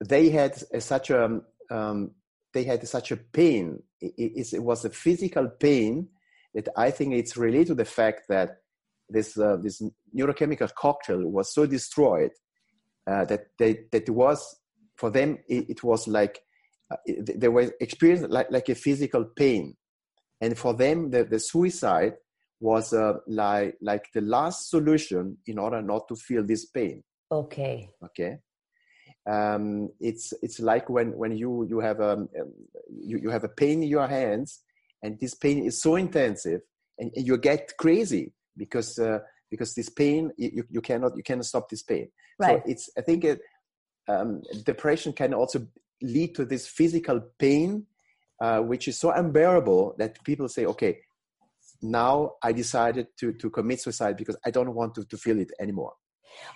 they had a, such a um, they had such a pain. It, it, was a physical pain that I think it's related to the fact that this uh, this neurochemical cocktail was so destroyed uh, that they that it was for them it, it was like uh, they were experiencing like, like a physical pain and for them the, the suicide was uh, like like the last solution in order not to feel this pain. Okay. Okay? Um, it's it's like when when you you have a um, um, you, you have a pain in your hands and this pain is so intensive and, and you get crazy because uh, because this pain you, you cannot you cannot stop this pain. Right. so it's i think it, um, depression can also lead to this physical pain uh, which is so unbearable that people say okay now I decided to, to commit suicide because I don't want to, to feel it anymore.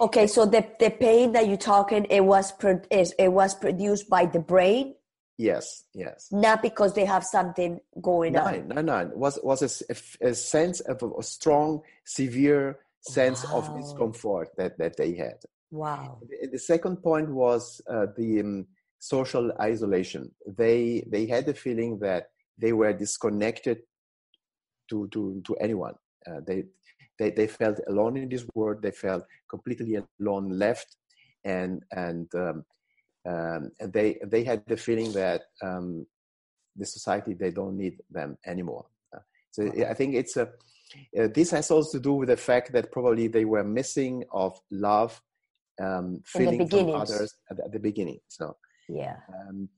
Okay, so the, the pain that you're talking, it was pro- it was produced by the brain. Yes, yes. Not because they have something going no, on. No, no, It was was a, a, a sense of a, strong, severe sense wow. of discomfort that that they had. Wow. The second point was uh, the um, social isolation. They they had the feeling that they were disconnected to to to anyone. Uh, they they they felt alone in this world. They felt completely alone, left, and and um, um, and they they had the feeling that um, the society they don't need them anymore. Uh, so I think it's a uh, this has also to do with the fact that probably they were missing of love, um, feeling from others at the, at the, beginning. So yeah, um,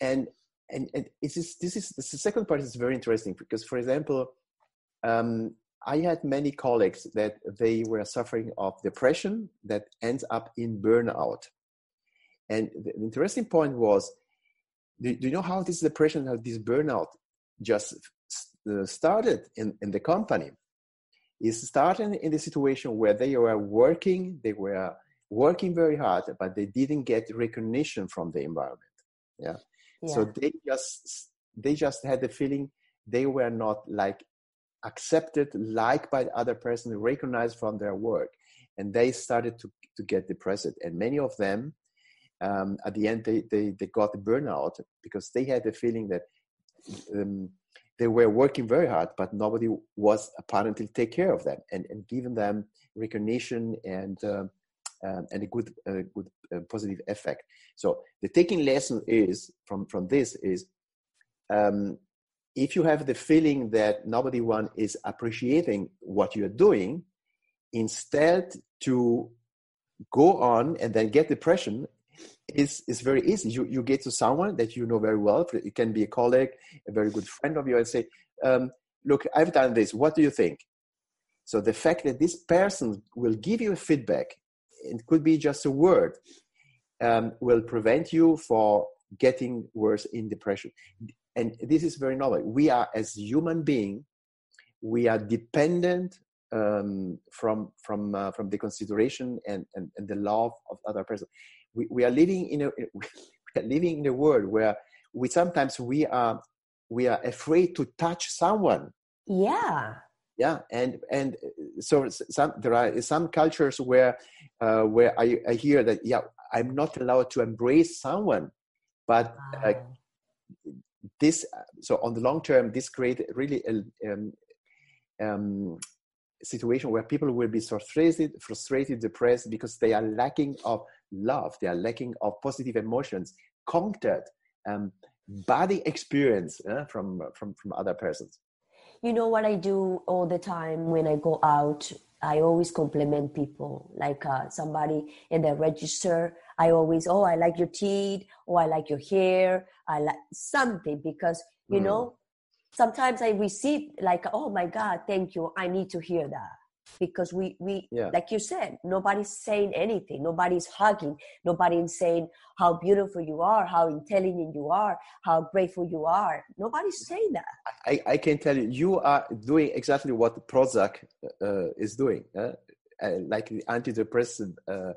and and and it's just, this is the second part is very interesting because, for example, um, I had many colleagues that they were suffering of depression that ends up in burnout. And the interesting point was, do, do you know how this depression, how this burnout just uh, started in, in the company? It started in the situation where they were working, they were working very hard, but they didn't get recognition from the environment. Yeah. yeah. So they just they just had the feeling they were not like accepted, liked by the other person, recognized from their work, and they started to to get depressed. And many of them um, at the end they, they, they got the burnout because they had the feeling that um, they were working very hard but nobody was apparently take care of them and, and giving them recognition and uh, um, and a good uh, good uh, positive effect so the taking lesson is from from this is um, if you have the feeling that nobody one is appreciating what you're doing instead to go on and then get depression is is very easy. You you get to someone that you know very well. It can be a colleague, a very good friend of yours, and say, um, "Look, I've done this. What do you think?" So the fact that this person will give you feedback, it could be just a word, um, will prevent you for getting worse in depression. And this is very normal. We are as human being, we are dependent um, from from uh, from the consideration and, and, and the love of other person we, we are living in a we are living in a world where we sometimes we are we are afraid to touch someone yeah yeah and and so some there are some cultures where uh, where I, I hear that yeah i'm not allowed to embrace someone but wow. uh, this so on the long term this create really a, um, um, situation where people will be frustrated frustrated depressed because they are lacking of love, they are lacking of positive emotions, contact, um, body experience uh, from, from, from other persons. You know what I do all the time when I go out? I always compliment people, like uh, somebody in the register. I always, oh, I like your teeth, oh I like your hair, I like something because you mm. know sometimes I receive like, oh my God, thank you, I need to hear that because we we yeah. like you said nobody's saying anything nobody's hugging nobody's saying how beautiful you are how intelligent you are how grateful you are nobody's saying that i, I can tell you you are doing exactly what prozac uh, is doing uh, uh, like the antidepressant uh,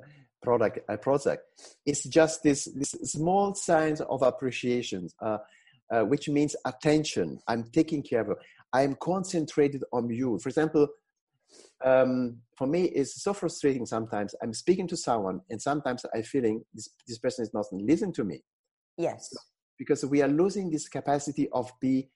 product uh, prozac it's just this this small signs of appreciation uh, uh, which means attention. I'm taking care of you. I'm concentrated on you. For example um, for me it's so frustrating sometimes. I'm speaking to someone and sometimes I'm feeling this, this person is not listening to me. Yes. Because we are losing this capacity of be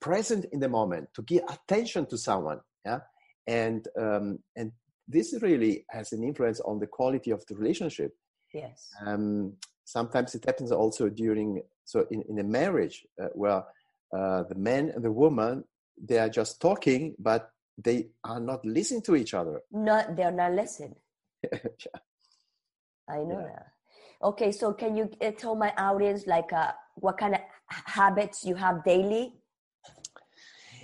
present in the moment to give attention to someone yeah? And um, and this really has an influence on the quality of the relationship yes um, sometimes it happens also during so in, in a marriage uh, where uh, the man and the woman they are just talking but they are not listening to each other. Not they're not listening. yeah. I know yeah. that. Okay, so can you uh, tell my audience like uh, what kind of habits you have daily?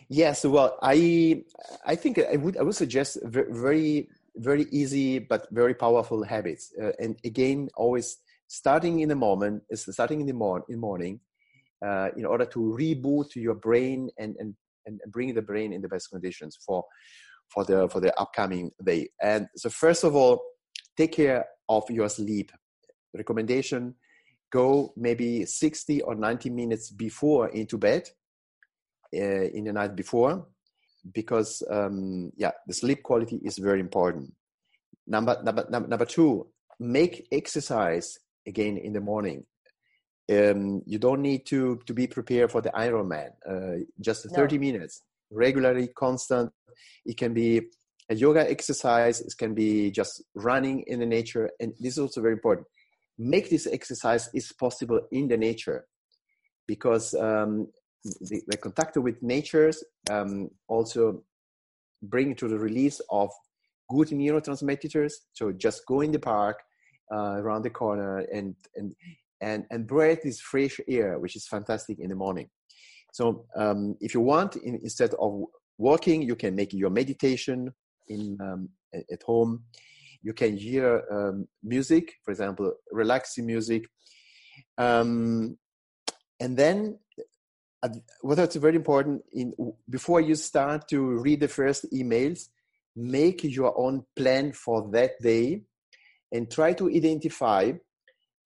Yes, well, I I think I would I would suggest very very easy but very powerful habits. Uh, and again, always starting in the moment, is starting in the morning, in morning, uh, in order to reboot your brain and and and bring the brain in the best conditions for for the for the upcoming day. And so first of all, take care of your sleep. Recommendation: go maybe 60 or 90 minutes before into bed in the night before, because um, yeah, the sleep quality is very important. Number number number two, make exercise again in the morning. Um, you don't need to to be prepared for the Ironman. Uh, just 30 no. minutes, regularly, constant. It can be a yoga exercise. It can be just running in the nature, and this is also very important. Make this exercise is possible in the nature, because um, the, the, contact with nature um, also bring to the release of good neurotransmitters. So just go in the park uh, around the corner and and and and breathe this fresh air, which is fantastic in the morning. So um, if you want, in, instead of walking, you can make your meditation in um, at home. You can hear um, music, for example, relaxing music. Um, and then what is very important in before you start to read the first emails make your own plan for that day and try to identify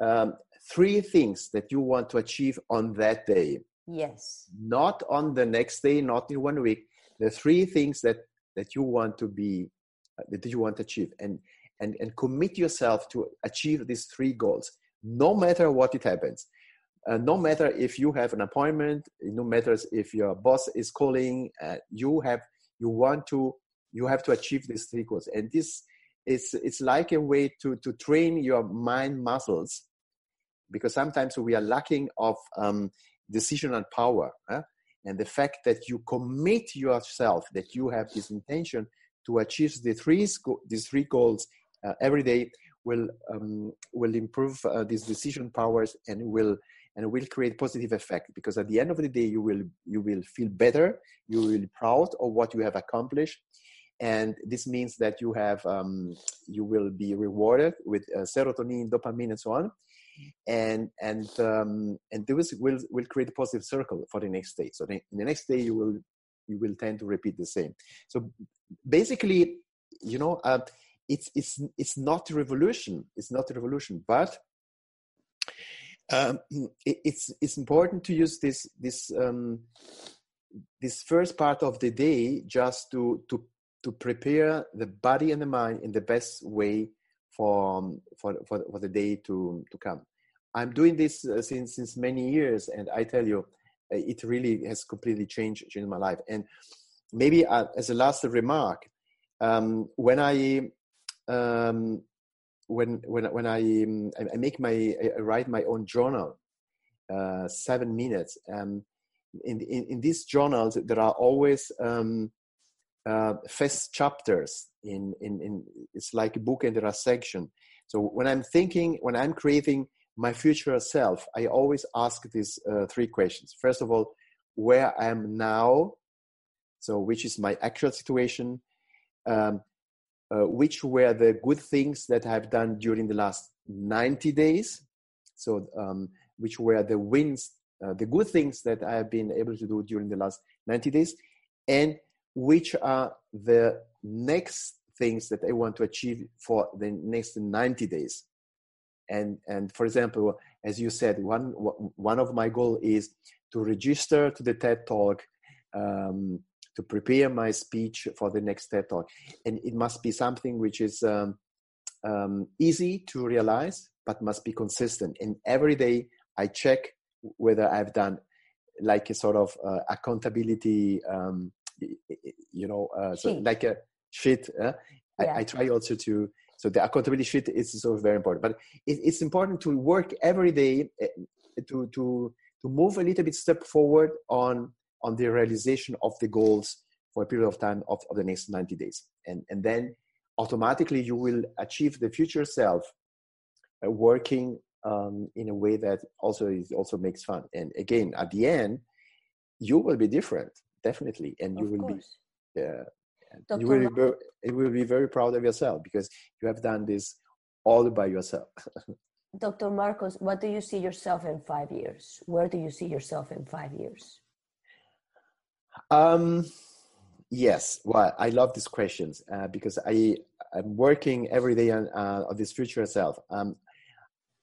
um, three things that you want to achieve on that day. Yes. Not on the next day not in one week. The three things that that you want to be uh, that you want to achieve. And and and commit yourself to achieve these three goals no matter what it happens uh, no matter if you have an appointment no matter if your boss is calling uh, you have you want to you have to achieve these three goals and this is it's like a way to to train your mind muscles because sometimes we are lacking of um, decisional power huh? and the fact that you commit yourself that you have this intention to achieve the three these three goals uh, every day will um, will improve uh, these decision powers and will and will create positive effect because at the end of the day you will you will feel better you will be proud of what you have accomplished and this means that you have um, you will be rewarded with uh, serotonin dopamine and so on. And and um, and this will will create a positive circle for the next day so in the next day you will you will tend to repeat the same. So basically you know uh, it's it's it's not a revolution it's not a revolution but um, it, it's it's important to use this this um, this first part of the day just to to to prepare the body and the mind in the best way for um, for for, for the day to to come. I'm doing this uh, since since many years, and I tell you, uh, it really has completely changed changed my life. And maybe uh, as a last remark, um, when I um, when when when I um, I make my I write my own journal, uh, seven minutes. Um, in, in in these journals, there are always um, uh, first chapters. In, in in it's like a book, and there are sections. So when I'm thinking, when I'm creating my future self, I always ask these uh, three questions. First of all, where I am now, so which is my actual situation. Um, uh, which were the good things that I've done during the last 90 days. So, um, which were the wins, uh, the good things that I have been able to do during the last 90 days, and which are the next things that I want to achieve for the next 90 days. And, and for example, as you said, one, one of my goal is to register to the TED Talk um, to prepare my speech for the next TED Talk. And it must be something which is um, um, easy to realize, but must be consistent. And every day I check whether I've done like a sort of uh, accountability, um, you know, uh, so like a sheet. Uh, yeah. I, I, try also to, so the accountability sheet is so very important. But it, it's important to work every day eh, to, to, to move a little bit step forward on on the realization of the goals for a period of time of, of the next 90 days. And, and then automatically you will achieve the future self uh, working um, in a way that also is, also makes fun. And again, at the end, you will be different, definitely. And you of will course. be, yeah. You will be, very, you will be very proud of yourself because you have done this all by yourself. Dr. Marcos, what do you see yourself in five years? Where do you see yourself in five years? Um, Yes, well, I love these questions uh, because I am working every day on, uh, on this future self. Um,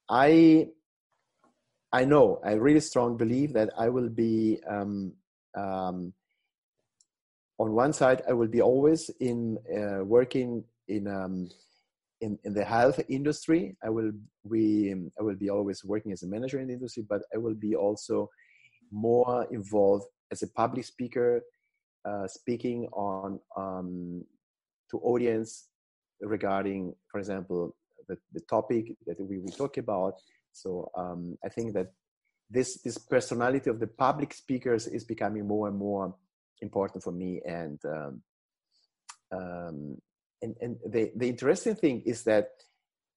I I know I really strong believe that I will be um, um, on one side I will be always in uh, working in, um, in in the health industry. I will be I will be always working as a manager in the industry, but I will be also more involved as a public speaker uh, speaking on um, to audience regarding, for example, the, the topic that we will talk about. So um, I think that this this personality of the public speakers is becoming more and more important for me. And um, um, and, and the the interesting thing is that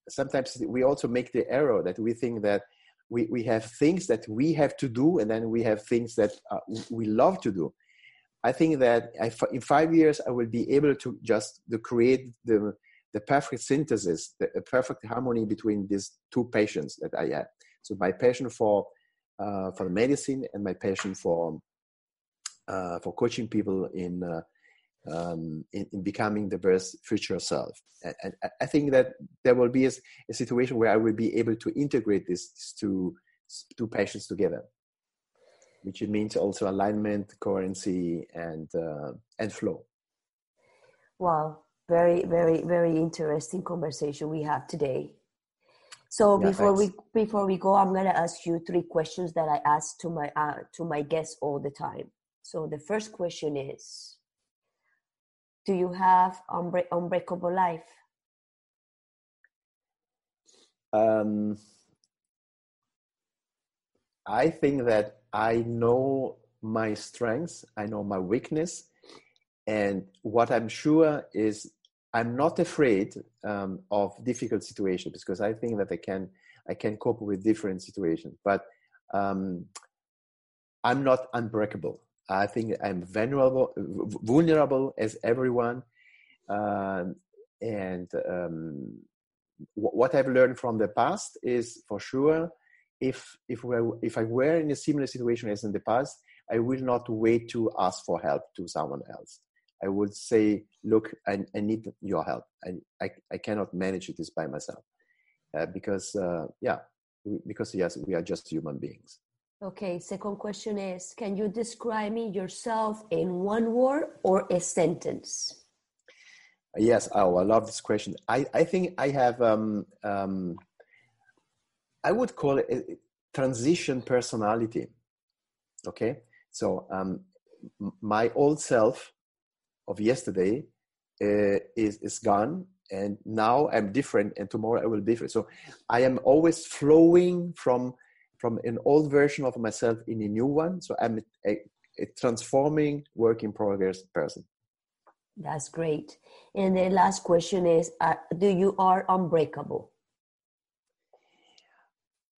sometimes we also make the error that we think that we, we have things that we have to do and then we have things that uh, we love to do I think that I, in five years I will be able to just to create the the perfect synthesis, the, the perfect harmony between these two passions that I have. So my passion for uh, for medicine and my passion for uh, for coaching people in, uh, um, in, in becoming the best future self. And, and, I think that there will be a, a, situation where I will be able to integrate these, these two two passions together which means also alignment, coherency, and uh, and flow. Wow, very very very interesting conversation we have today. So yeah, before thanks. we before we go, I'm gonna ask you three questions that I ask to my uh, to my guests all the time. So the first question is, do you have unbreak- unbreakable life? Um, I think that I know my strengths, I know my weakness, and what I'm sure is I'm not afraid um, of difficult situations because I think that I can I can cope with different situations. But um, I'm not unbreakable. I think I'm vulnerable, vulnerable as everyone, uh, and um, what I've learned from the past is for sure if if we if I were in a similar situation as in the past, I will not wait to ask for help to someone else. I would say, look, I, I need your help. I, I, I cannot manage this by myself. Uh, because, uh, yeah, because yes, we are just human beings. Okay, second question is Can you describe me yourself in one word or a sentence? Yes, oh, I love this question. I, I think I have um, um, I would call it transition personality. Okay, so um, my old self of yesterday uh, is is gone, and now I'm different, and tomorrow I will be different. So I am always flowing from from an old version of myself in a new one. So I'm a, a transforming work in progress person. That's great. And the last question is: uh, Do you are unbreakable?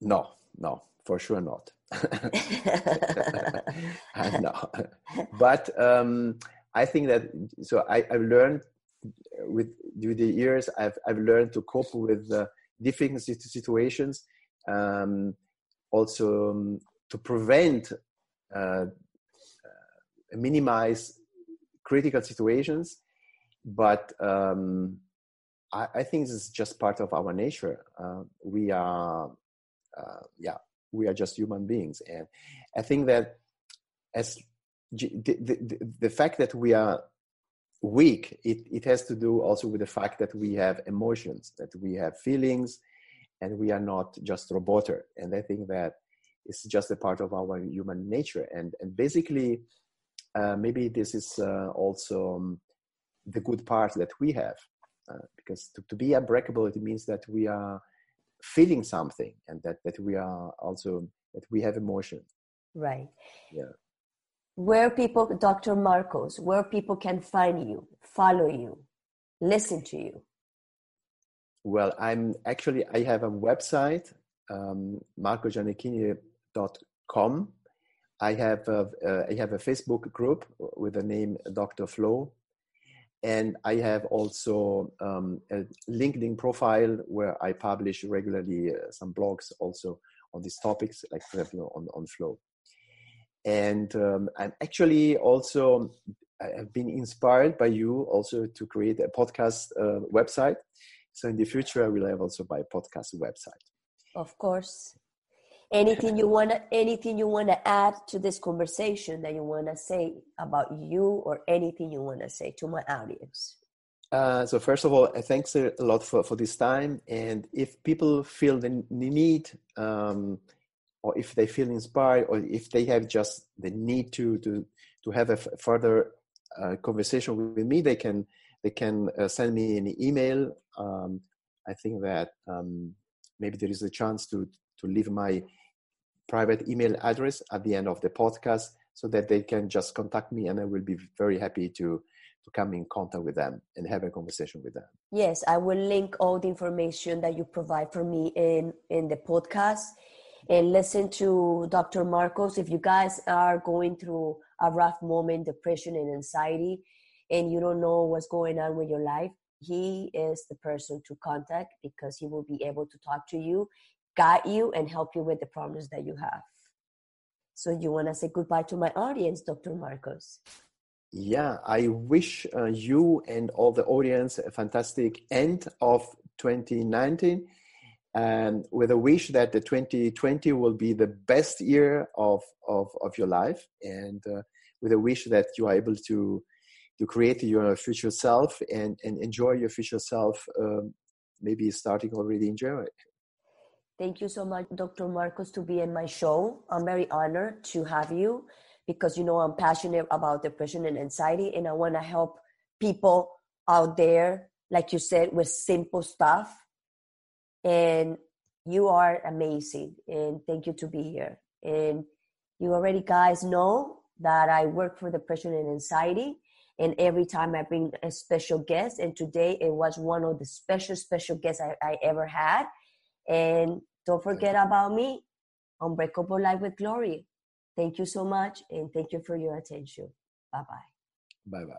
No, no, for sure not. no, but um, I think that so I, have learned with with the years I've I've learned to cope with uh, difficult situations, um, also um, to prevent, uh, uh, minimize critical situations, but um, I, I, think this is just part of our nature. Uh, we are uh, yeah, we are just human beings. And I think that as the, the, the fact that we are weak, it, it has to do also with the fact that we have emotions, that we have feelings, and we are not just roboter. And I think that it's just a part of our human nature. And, and basically, uh, maybe this is uh, also um, the good part that we have. Uh, because to, to be unbreakable, it means that we are feeling something and that that we are also that we have emotion right yeah where people dr marcos where people can find you follow you listen to you well i'm actually i have a website um, marcogiannichini.com i have a, uh, i have a facebook group with the name dr flow and I have also um, a LinkedIn profile where I publish regularly uh, some blogs also on these topics, like for example on, on flow. And um, I'm actually also I've been inspired by you also to create a podcast uh, website. So in the future, I will have also my podcast website. Of course. Anything you wanna anything you wanna add to this conversation that you wanna say about you or anything you wanna say to my audience? Uh, so first of all, uh, thanks a lot for, for this time. And if people feel the need, um, or if they feel inspired, or if they have just the need to to to have a further uh, conversation with me, they can they can uh, send me an email. Um, I think that um, maybe there is a chance to to leave my private email address at the end of the podcast so that they can just contact me and I will be very happy to to come in contact with them and have a conversation with them. Yes, I will link all the information that you provide for me in in the podcast and listen to Dr. Marcos. If you guys are going through a rough moment, depression and anxiety, and you don't know what's going on with your life, he is the person to contact because he will be able to talk to you, guide you, and help you with the problems that you have. So you want to say goodbye to my audience, Dr. Marcos? Yeah, I wish uh, you and all the audience a fantastic end of 2019 and with a wish that the 2020 will be the best year of, of, of your life and uh, with a wish that you are able to to create your future self and, and enjoy your future self um, maybe starting already in January. Thank you so much, Dr. Marcos, to be in my show. I'm very honored to have you because you know I'm passionate about depression and anxiety, and I want to help people out there, like you said, with simple stuff. And you are amazing, and thank you to be here. And you already guys know that I work for depression and anxiety. And every time I bring a special guest, and today it was one of the special, special guests I, I ever had. And don't forget about me, Unbreakable Life with Glory. Thank you so much, and thank you for your attention. Bye bye. Bye bye.